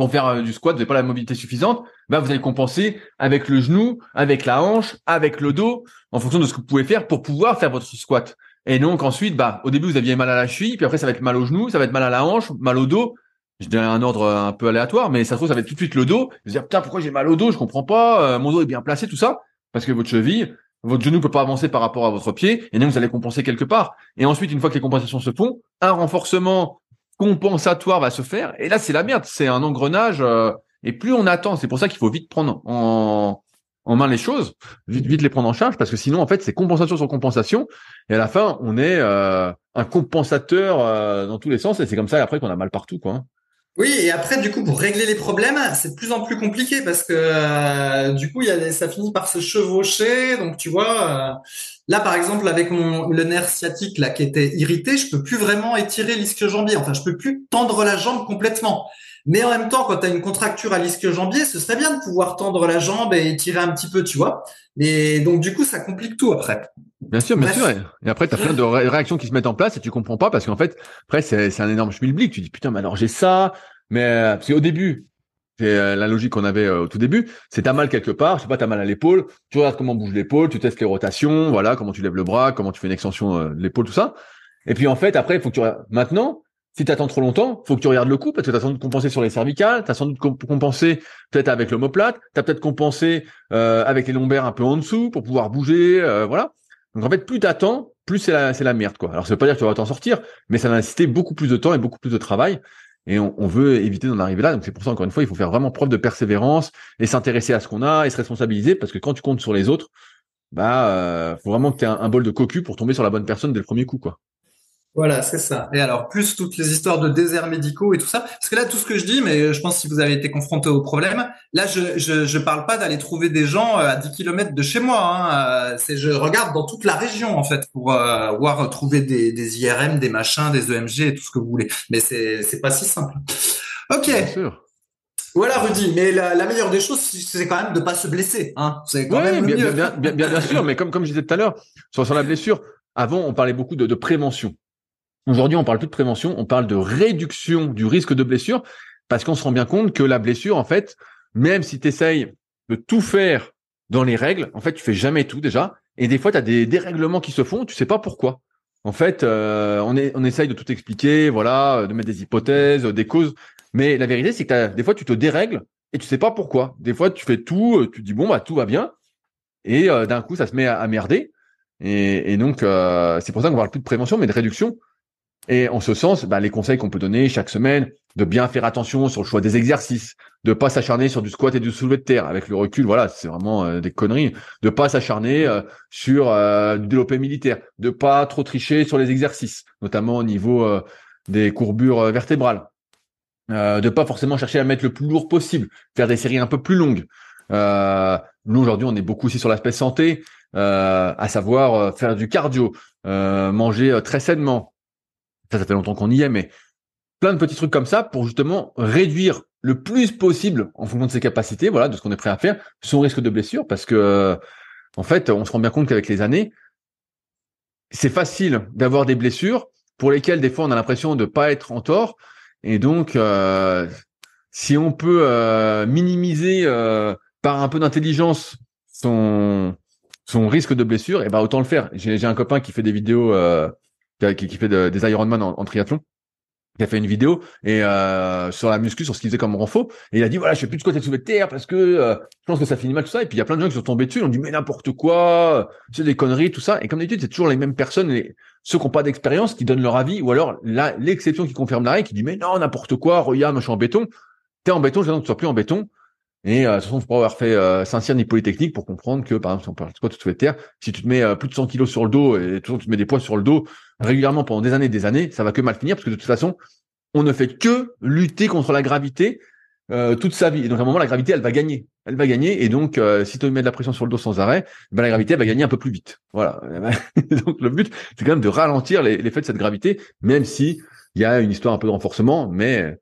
pour faire euh, du squat, vous n'avez pas la mobilité suffisante, bah vous allez compenser avec le genou, avec la hanche, avec le dos, en fonction de ce que vous pouvez faire pour pouvoir faire votre squat. Et donc ensuite, bah au début vous aviez mal à la cheville, puis après ça va être mal au genou, ça va être mal à la hanche, mal au dos. Je dirais un ordre un peu aléatoire, mais ça se trouve ça va être tout de suite le dos. Vous dire putain pourquoi j'ai mal au dos, je comprends pas, euh, mon dos est bien placé, tout ça, parce que votre cheville, votre genou peut pas avancer par rapport à votre pied, et donc vous allez compenser quelque part. Et ensuite, une fois que les compensations se font, un renforcement compensatoire va se faire. Et là, c'est la merde. C'est un engrenage. Euh, et plus on attend, c'est pour ça qu'il faut vite prendre en, en main les choses, vite, vite les prendre en charge, parce que sinon, en fait, c'est compensation sur compensation. Et à la fin, on est euh, un compensateur euh, dans tous les sens. Et c'est comme ça après qu'on a mal partout, quoi. Hein. Oui, et après, du coup, pour régler les problèmes, c'est de plus en plus compliqué parce que du coup, y a ça finit par se chevaucher. Donc, tu vois, là, par exemple, avec mon le nerf sciatique là qui était irrité, je peux plus vraiment étirer l'ischio-jambier. Enfin, je peux plus tendre la jambe complètement. Mais en même temps, quand tu as une contracture à l'ischio-jambier, ce serait bien de pouvoir tendre la jambe et étirer un petit peu, tu vois. Mais donc, du coup, ça complique tout après. Bien sûr, bien sûr. Et après, tu as plein de réactions qui se mettent en place et tu comprends pas parce qu'en fait, après, c'est un énorme schmilblick. Tu dis, putain, mais alors j'ai ça. Mais euh, parce qu'au début, c'est euh, la logique qu'on avait euh, au tout début, c'est t'as mal quelque part, je sais pas, t'as mal à l'épaule, tu regardes comment bouge l'épaule, tu testes les rotations, voilà, comment tu lèves le bras, comment tu fais une extension de l'épaule, tout ça. Et puis en fait, après, il faut que tu maintenant, si tu attends trop longtemps, faut que tu regardes le coup parce que tu as sans doute compensé sur les cervicales, tu as sans doute compensé peut-être avec l'omoplate, tu as peut-être compensé avec les lombaires un peu en dessous pour pouvoir bouger, voilà. Donc en fait, plus t'attends, plus c'est la, la merde quoi. Alors ça veut pas dire que tu vas t'en sortir, mais ça va nécessiter beaucoup plus de temps et beaucoup plus de travail. Et on, veut éviter d'en arriver là. Donc c'est pour ça encore une fois, il faut faire vraiment preuve de persévérance et s'intéresser à ce qu'on a et se responsabiliser parce que quand tu comptes sur les autres, bah euh, faut vraiment que tu aies un, bol de cocu pour tomber sur la bonne personne dès le premier coup quoi. Voilà, c'est ça. Et alors, plus toutes les histoires de déserts médicaux et tout ça. Parce que là, tout ce que je dis, mais je pense que si vous avez été confronté au problème, là, je je, je parle pas d'aller trouver des gens euh, à 10 km de chez moi. Hein. Euh, c'est je regarde dans toute la région en fait pour euh, voir trouver des, des IRM, des machins, des EMG et tout ce que vous voulez. Mais c'est c'est pas si simple. Ok. Bien sûr. Voilà Rudy, mais la, la meilleure des choses, c'est quand même de pas se blesser. Hein. C'est quand même bien, mieux. Bien, bien, bien, bien, sûr, mais comme comme je disais tout à l'heure sur, sur la blessure, avant on parlait beaucoup de, de prévention. Aujourd'hui, on parle plus de prévention, on parle de réduction du risque de blessure parce qu'on se rend bien compte que la blessure, en fait, même si tu essayes de tout faire dans les règles, en fait, tu fais jamais tout déjà. Et des fois, tu as des dérèglements qui se font, tu sais pas pourquoi. En fait, euh, on, est, on essaye de tout expliquer, voilà, de mettre des hypothèses, des causes. Mais la vérité, c'est que des fois, tu te dérègles et tu sais pas pourquoi. Des fois, tu fais tout, tu dis bon, bah tout va bien. Et euh, d'un coup, ça se met à, merder. Et, et donc, euh, c'est pour ça qu'on parle plus de prévention, mais de réduction. Et en ce sens, bah, les conseils qu'on peut donner chaque semaine, de bien faire attention sur le choix des exercices, de pas s'acharner sur du squat et du soulevé de terre. Avec le recul, voilà, c'est vraiment euh, des conneries. De pas s'acharner euh, sur euh, du développé militaire, de pas trop tricher sur les exercices, notamment au niveau des courbures vertébrales. euh, de pas forcément chercher à mettre le plus lourd possible, faire des séries un peu plus longues. Euh, nous aujourd'hui, on est beaucoup aussi sur l'aspect santé, euh, à savoir euh, faire du cardio, euh, manger euh, très sainement. Ça, ça fait longtemps qu'on y est, mais plein de petits trucs comme ça pour justement réduire le plus possible en fonction de ses capacités, voilà, de ce qu'on est prêt à faire, son risque de blessure, parce que en fait, on se rend bien compte qu'avec les années, c'est facile d'avoir des blessures pour lesquelles des fois on a l'impression de pas être en tort, et donc euh, si on peut euh, minimiser euh, par un peu d'intelligence son son risque de blessure, et eh ben autant le faire. J'ai un copain qui fait des vidéos, qui, qui, fait des Ironman en, en triathlon qui a fait une vidéo et euh, sur la muscu, sur ce qu'il faisait comme renfort. Et il a dit voilà, je fais plus de de soulevé de terre parce que euh, je pense que ça finit mal tout ça. Et puis il y a plein de gens qui sont tombés dessus, ils ont dit mais n'importe quoi, c'est des conneries, tout ça. Et comme d'habitude, c'est toujours les mêmes personnes, les, ceux qui n'ont pas d'expérience, qui donnent leur avis, ou alors l'exception qui confirme la règle, qui dit mais non n'importe quoi, regarde, moi je suis en béton. T'es en béton, veux que tu sois plus en béton. Et euh, de toute façon, faut pas avoir fait euh, Saint-Cyr ni Polytechnique pour comprendre que, par exemple, si on parle de quoi, fais de terre, si tu te mets euh, plus de 100 kilos sur le dos et tu te mets des poids sur le dos régulièrement pendant des années et des années, ça va que mal finir parce que de toute façon, on ne fait que lutter contre la gravité euh, toute sa vie. Et donc à un moment, la gravité, elle va gagner. Elle va gagner. Et donc, euh, si tu mets de la pression sur le dos sans arrêt, ben, la gravité, elle va gagner un peu plus vite. Voilà. donc le but, c'est quand même de ralentir l'effet de cette gravité, même si il y a une histoire un peu de renforcement, mais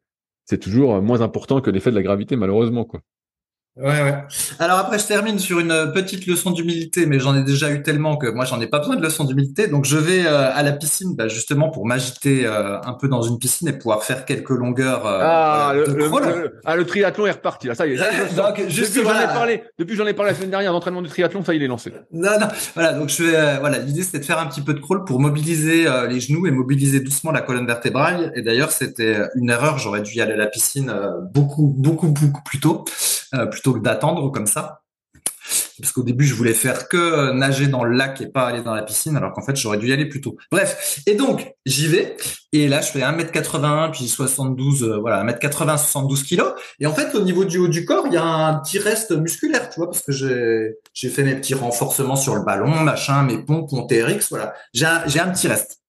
c'est toujours moins important que l'effet de la gravité, malheureusement. quoi. Ouais, ouais. Alors après, je termine sur une petite leçon d'humilité, mais j'en ai déjà eu tellement que moi, j'en ai pas besoin de leçon d'humilité. Donc, je vais euh, à la piscine, bah, justement, pour m'agiter euh, un peu dans une piscine et pouvoir faire quelques longueurs euh, ah, le, le, ah, le triathlon est reparti. Là, ça y est. donc, juste, depuis j'en ai parlé, depuis j'en ai parlé la semaine dernière d'entraînement du triathlon, ça y est, il est lancé. Non, non. Voilà. Donc, je vais. voilà. L'idée, c'était de faire un petit peu de crawl pour mobiliser les genoux et mobiliser doucement la colonne vertébrale. Et d'ailleurs, c'était une erreur. J'aurais dû y aller à la piscine beaucoup, beaucoup, beaucoup plus tôt. Euh, que d'attendre comme ça. Parce qu'au début, je voulais faire que nager dans le lac et pas aller dans la piscine, alors qu'en fait, j'aurais dû y aller plus tôt. Bref. Et donc, j'y vais. Et là, je fais 1m81, puis 72, euh, voilà, 1m80, 72 kilos. Et en fait, au niveau du haut du corps, il y a un petit reste musculaire, tu vois, parce que j'ai, fait mes petits renforcements sur le ballon, machin, mes pompes, mon TRX, voilà. J'ai un, j'ai petit reste.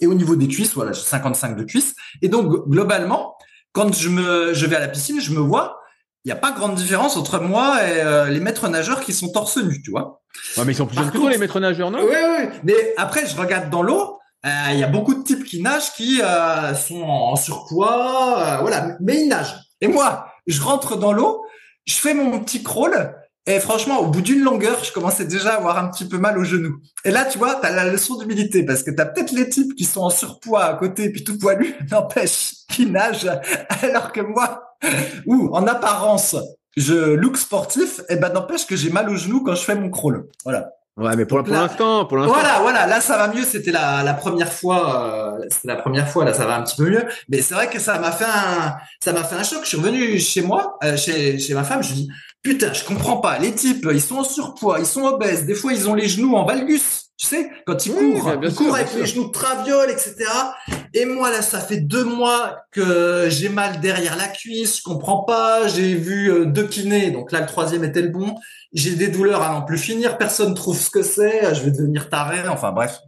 Et au niveau des cuisses, voilà, j'ai 55 de cuisses. Et donc, globalement, quand je vais à la piscine, je me vois, il n'y a pas grande différence entre moi et euh, les maîtres nageurs qui sont torse nu, tu vois. Ouais, mais ils sont plus jeunes que toi, les maîtres nageurs, non? Oui, oui. Mais après, je regarde dans l'eau, euh, il y a beaucoup de types qui nagent qui euh, sont en surpoids, voilà. Mais ils nagent. Et moi, je rentre dans l'eau, je fais mon petit crawl, et franchement, au bout d'une longueur, je commençais déjà à avoir un petit peu mal au genou. Et là, tu vois, tu as la leçon d'humilité parce que tu as peut-être les types qui sont en surpoids à côté puis tout poilu, n'empêche, qui nagent, alors que moi, ou en apparence, je look sportif, et eh ben n'empêche que j'ai mal au genou quand je fais mon crawl. Voilà. Ouais, mais pour, l'instant, pour l'instant. Voilà, voilà, là ça va mieux. C'était la, la première fois, euh, c'était la première fois. Là, ça va un petit peu mieux. Mais c'est vrai que ça m'a fait un, ça m'a fait un choc. Je suis revenu chez moi, euh, chez, chez ma femme. Je dis, putain, je comprends pas. Les types, ils sont en surpoids, ils sont obèses. Des fois, ils ont les genoux en valgus. Tu sais, quand ils courent, ils courent avec les genoux de traviole, etc. Et moi, là, ça fait deux mois que j'ai mal derrière la cuisse, je comprends pas, j'ai vu euh, deux kinés, donc là, le troisième était le bon. J'ai des douleurs à n'en plus finir, personne trouve ce que c'est, je vais devenir taré, enfin bref.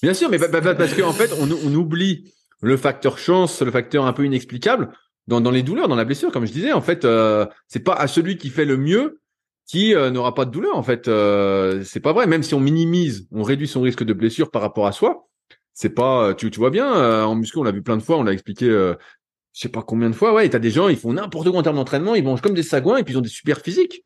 Bien sûr, mais parce qu'en fait, on, on, oublie le facteur chance, le facteur un peu inexplicable dans, les douleurs, dans la blessure, comme je disais. En fait, euh, c'est pas à celui qui fait le mieux qui euh, n'aura pas de douleur en fait. Euh, c'est pas vrai. Même si on minimise, on réduit son risque de blessure par rapport à soi. C'est pas, tu, tu vois bien euh, en muscu, on l'a vu plein de fois, on l'a expliqué, je sais pas combien de fois. Ouais, t'as des gens, ils font n'importe quoi en termes d'entraînement, ils mangent comme des sagouins et puis ils ont des super physiques.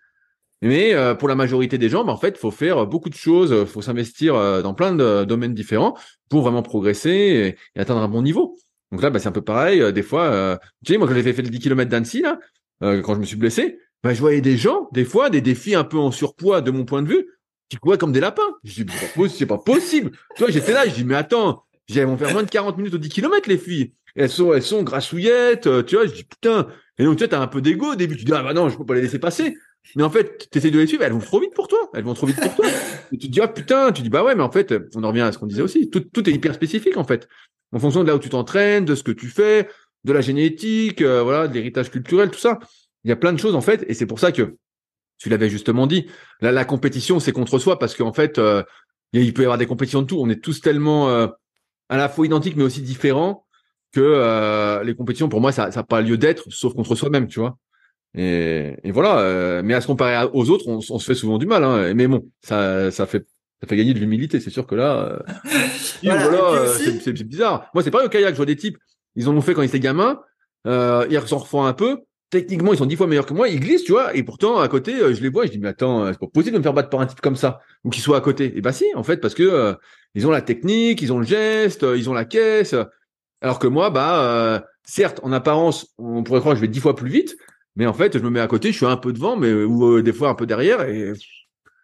Mais pour la majorité des gens, bah, en fait, faut faire beaucoup de choses, faut s'investir dans plein de domaines différents pour vraiment progresser et, atteindre un bon niveau. Donc là, bah, c'est un peu pareil. des fois, tu sais, moi quand j'ai fait, le 10 km d'Annecy là, quand je me suis blessé, ben, je voyais des gens, des fois, des défis un peu en surpoids de mon point de vue, qui couraient comme des lapins. Je dis, c'est pas possible. Tu vois, j'étais là, je dis, mais attends, elles vont faire moins de 40 minutes au 10 km, les filles. elles sont, elles sont grassouillettes, euh, tu vois, je dis, putain. Et donc, tu vois, t'as un peu d'ego au début. Tu dis, ah bah non, je peux pas les laisser passer. Mais en fait, t'essayes de les suivre, elles vont trop vite pour toi. Elles vont trop vite pour toi. Et tu te dis, ah putain, tu dis, bah ouais, mais en fait, on en revient à ce qu'on disait aussi. Tout, tout est hyper spécifique, en fait. En fonction de là où tu t'entraînes, de ce que tu fais, de la génétique, euh, voilà, de l'héritage culturel, tout ça. Il y a plein de choses, en fait. Et c'est pour ça que tu l'avais justement dit. Là, la compétition, c'est contre soi parce qu'en fait, euh, il peut y avoir des compétitions de tout. On est tous tellement euh, à la fois identiques, mais aussi différents, que les compétitions, pour moi, ça n'a pas lieu d'être, sauf contre soi-même, tu vois. Et, et voilà. euh, mais à se comparer aux autres, on, on se fait souvent du mal. Hein. Mais bon, ça, ça fait ça fait gagner de l'humilité. C'est sûr que là, euh, Voilà, aussi- c'est bizarre. Moi, c'est pareil au kayak. Je vois des types, ils en ont fait quand ils étaient gamins. Euh, ils s'en refont un peu. Techniquement, ils sont dix fois meilleurs que moi. Ils glissent, tu vois. Et pourtant, à côté, euh, je les vois. Je dis, mais attends, euh, c'est pas possible de me faire battre par un type comme ça ou qu'il soit à côté. Et bah si, en fait, parce que euh, ils ont la technique, ils ont le geste, ils ont la caisse. Alors que moi, bah, euh, certes, en apparence, on pourrait croire que je vais dix fois plus vite, mais en fait, je me mets à côté, je suis un peu devant, mais ou euh, des fois un peu derrière, et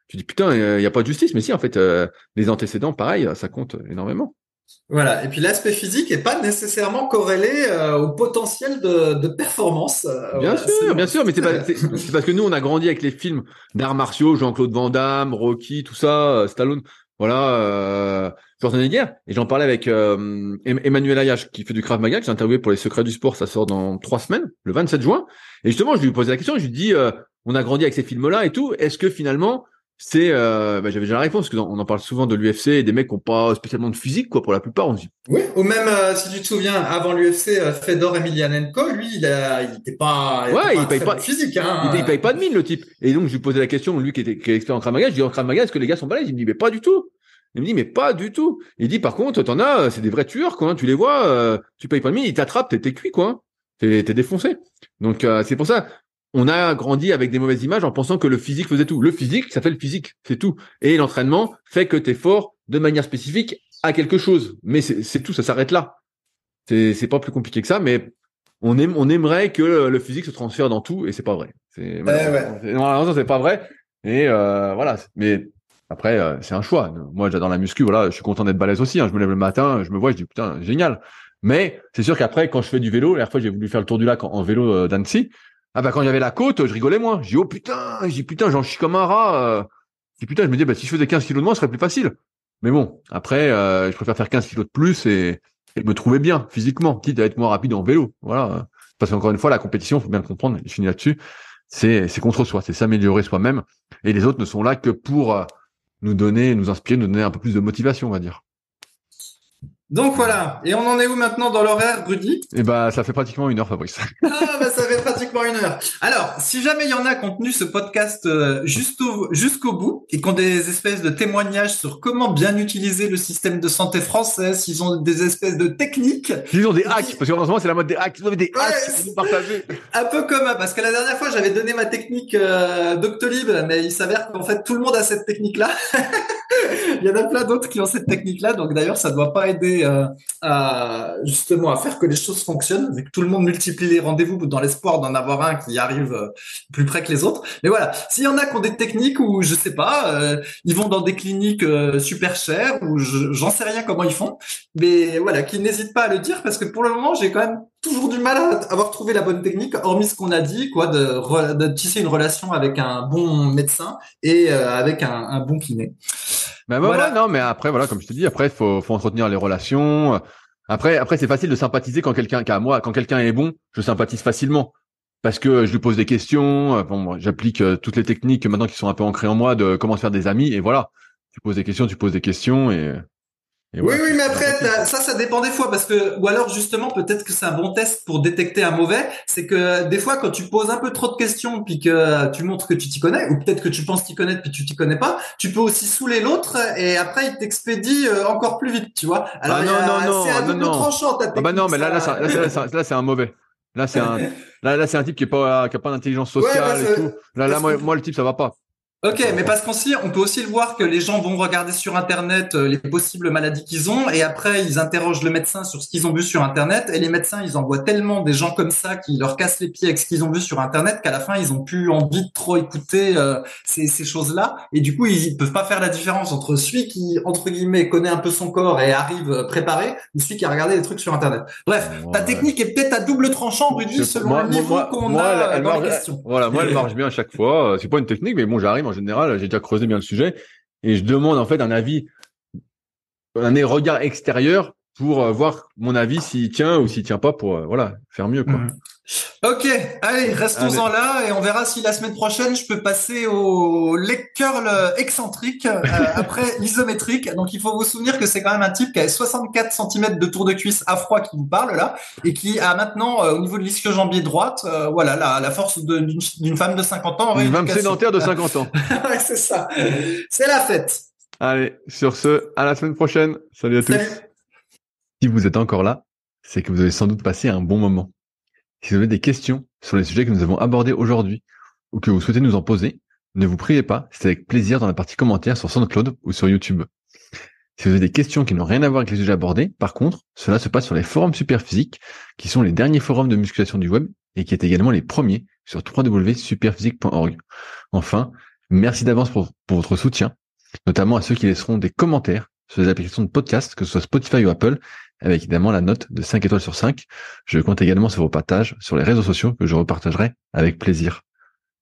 tu dis putain, il n'y a pas de justice. Mais si, en fait, euh, les antécédents, pareil, ça compte énormément. Voilà. Et puis l'aspect physique est pas nécessairement corrélé euh, au potentiel de, de performance. euh, Bien voilà, sûr, bien sûr, mais c'est parce que nous, on a grandi avec les films d'arts martiaux, Jean-Claude Van Damme, Rocky, tout ça, euh, Stallone, voilà, euh, Schwarzenegger. Et j'en parlais avec euh, Em- Emmanuel Ayache, qui fait du Krav Maga, que j'ai interviewé pour les Secrets du Sport, ça sort dans trois semaines, le 27 juin. Et justement, je lui posais la question, je lui dis, euh, on a grandi avec ces films-là et tout, est-ce que finalement, c'est, euh, bah, j'avais déjà la réponse, parce qu'on en parle souvent de l'UFC et des mecs qui n'ont pas spécialement de physique, quoi, pour la plupart. On dit, Oui, ou même euh, si tu te souviens, avant l'UFC, euh, Fedor Emelianenko, lui, il a, il était pas, Ouais, était il un paye pas- physique. Hein. Il, il paye pas de mine, le type. Et donc, je lui posais la question, lui qui était qui est expert en Krav Maga, je dis en Krav Maga, est-ce que les gars sont balèzes? Il me dit, mais pas du tout. Il me dit, mais pas du tout. Il dit, par contre, t'en as, euh, c'est des vrais tueurs, quoi. hein. Tu les vois, euh, tu payes pas de mine, ils t'attrapent, t'es cuit, quoi. hein. T'es t'es défoncé. Donc, euh, c'est pour ça, on a grandi avec des mauvaises images en pensant que le physique faisait tout. Le physique, ça fait le physique, c'est tout. Et l'entraînement fait que t'es fort de manière spécifique à quelque chose. Mais c'est tout, ça s'arrête là. C'est pas plus compliqué que ça, mais on aime, on aimerait que le, physique se transfère dans tout, et c'est pas vrai. C'est c'est- malheureusement, c'est pas vrai. Et euh, voilà. Mais après, euh, c'est un choix. Moi, j'adore la muscu. Voilà, je suis content d'être balèze aussi. hein. Je me lève le matin, je me vois, je dis putain, génial. Mais c'est sûr qu'après, quand je fais du vélo, la dernière fois, j'ai voulu faire le tour du lac en, en vélo euh, d'Annecy. Ah bah quand avait la côte, je rigolais moins. Je dis oh putain, je dis putain, j'en chie comme un rat. euh. Je dis putain, je me dis bah si je faisais 15 kilos de moins, ce serait plus facile. Mais bon, après, euh, je préfère faire 15 kilos de plus et, et me trouver bien physiquement, quitte à être moins rapide en vélo. Voilà. Parce qu'encore une fois, la compétition, faut bien le comprendre, je finis là-dessus, c'est c'est contre soi, c'est s'améliorer soi-même. Et les autres ne sont là que pour euh, nous donner, nous inspirer, nous donner un peu plus de motivation, on va dire. Donc voilà. Et on en est où maintenant dans l'horaire, Rudy? Et bah, ça fait pratiquement une heure, Fabrice. Ah bah ça fait pratiquement une heure. Alors, si jamais il y en a qui ont tenu ce podcast euh, jusqu'au bout et qui ont des espèces de témoignages sur comment bien utiliser le système de santé français, s'ils ont des espèces de techniques, Ils ont des hacks, parce qu'en ce moment, c'est la mode des hacks. Ils ont des Ouais, hacks partager. un peu comme parce que la dernière fois j'avais donné ma technique euh, Doctolib, mais il s'avère qu'en fait tout le monde a cette technique-là. il y en a plein d'autres qui ont cette technique-là, donc d'ailleurs ça doit pas aider euh, à justement à faire que les choses fonctionnent, vu que tout le monde multiplie les rendez-vous dans l'espoir d'en avoir un qui arrive euh, plus près que les autres. Mais voilà, s'il y en a qui ont des techniques où je sais pas, euh, ils vont dans des cliniques super chères ou je- j'en sais rien comment ils font, mais voilà, qu'ils n'hésitent pas à le dire parce que pour le moment j'ai quand même toujours du mal à avoir trouvé la bonne technique, hormis ce qu'on a dit, quoi, de, tisser une relation avec un bon médecin et avec un bon kiné. Mais bah, Voilà. ouais, non, mais après, voilà, comme je te dis, après, faut, faut entretenir les relations. Après, après, c'est facile de sympathiser quand quelqu'un, qu'à moi, quand quelqu'un est bon, je sympathise facilement. Parce que je lui pose des questions, euh, bon, j'applique euh, toutes les techniques maintenant qui sont un peu ancrées en moi de comment se faire des amis, et voilà. Tu poses des questions, tu poses des questions, et, et Oui, voilà. oui, mais après, ça, ça dépend des fois, parce que, ou alors justement, peut-être que c'est un bon test pour détecter un mauvais, c'est que des fois, quand tu poses un peu trop de questions, puis que tu montres que tu t'y connais, ou peut-être que tu penses t'y connaître, puis tu t'y connais pas, tu peux aussi saouler l'autre, et après, il t'expédie euh, encore plus vite, tu vois. Alors, Ah il y non, a- non, non, c'est à non, non. tranchant, ta Ah bah non, mais là, là, ça. là, là, là, c'est un mauvais. Là, c'est un, là, là, c'est un type qui est pas, qui a pas d'intelligence Ouais, sociale bah, et tout. Là, là, moi, que- moi, le type, ça va pas. Ok, mais parce qu'on s'y- on peut aussi le voir que les gens vont regarder sur Internet euh, les possibles maladies qu'ils ont et après ils interrogent le médecin sur ce qu'ils ont vu sur Internet et les médecins ils envoient tellement des gens comme ça qui leur cassent les pieds avec ce qu'ils ont vu sur Internet qu'à la fin ils ont plus envie de trop écouter euh, ces, ces choses-là et du coup ils, peuvent pas faire la différence entre celui qui entre guillemets connaît un peu son corps et arrive euh, préparé ou celui qui a regardé des trucs sur Internet. Bref, ta Ouais. technique est peut-être à double tranchant, Rudy, selon moi- le niveau qu'on a elle- dans les marche- questions. Voilà, moi, elle marche bien à chaque fois. C'est pas une technique, mais bon, j'arrive en général, j'ai déjà creusé bien le sujet et je demande en fait un avis, un regard extérieur pour euh, voir mon avis s'il tient ou s'il tient pas pour euh, voilà faire mieux. Mhm. Ok, allez, restons-en là et on verra si la semaine prochaine je peux passer au leg curl excentrique euh, après l'isométrique. Donc il faut vous souvenir que c'est quand même un type qui a 64 cm de tour de cuisse à froid qui vous parle là et qui a maintenant euh, au niveau de l'ischio-jambier droite, euh, voilà la, la force d'une femme de 50 ans. Une femme sédentaire de 50 ans. ouais, c'est ça. C'est la fête. Allez, sur ce, à la semaine prochaine. Salut à tous. Si vous êtes encore là, c'est que vous avez sans doute passé un bon moment. Si vous avez des questions sur les sujets que nous avons abordés aujourd'hui ou que vous souhaitez nous en poser, ne vous priez pas, c'est avec plaisir dans la partie commentaires sur SoundCloud ou sur YouTube. Si vous avez des questions qui n'ont rien à voir avec les sujets abordés, par contre, cela se passe sur les forums Superphysique, qui sont les derniers forums de musculation du web et qui est également les premiers sur www.superphysique.org. Enfin, merci d'avance pour, pour votre soutien, notamment à ceux qui laisseront des commentaires sur les applications de podcast, que ce soit Spotify ou Apple, avec évidemment la note de 5 étoiles sur 5. Je compte également sur vos partages sur les réseaux sociaux que je repartagerai avec plaisir.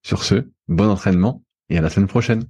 Sur ce, bon entraînement et à la semaine prochaine.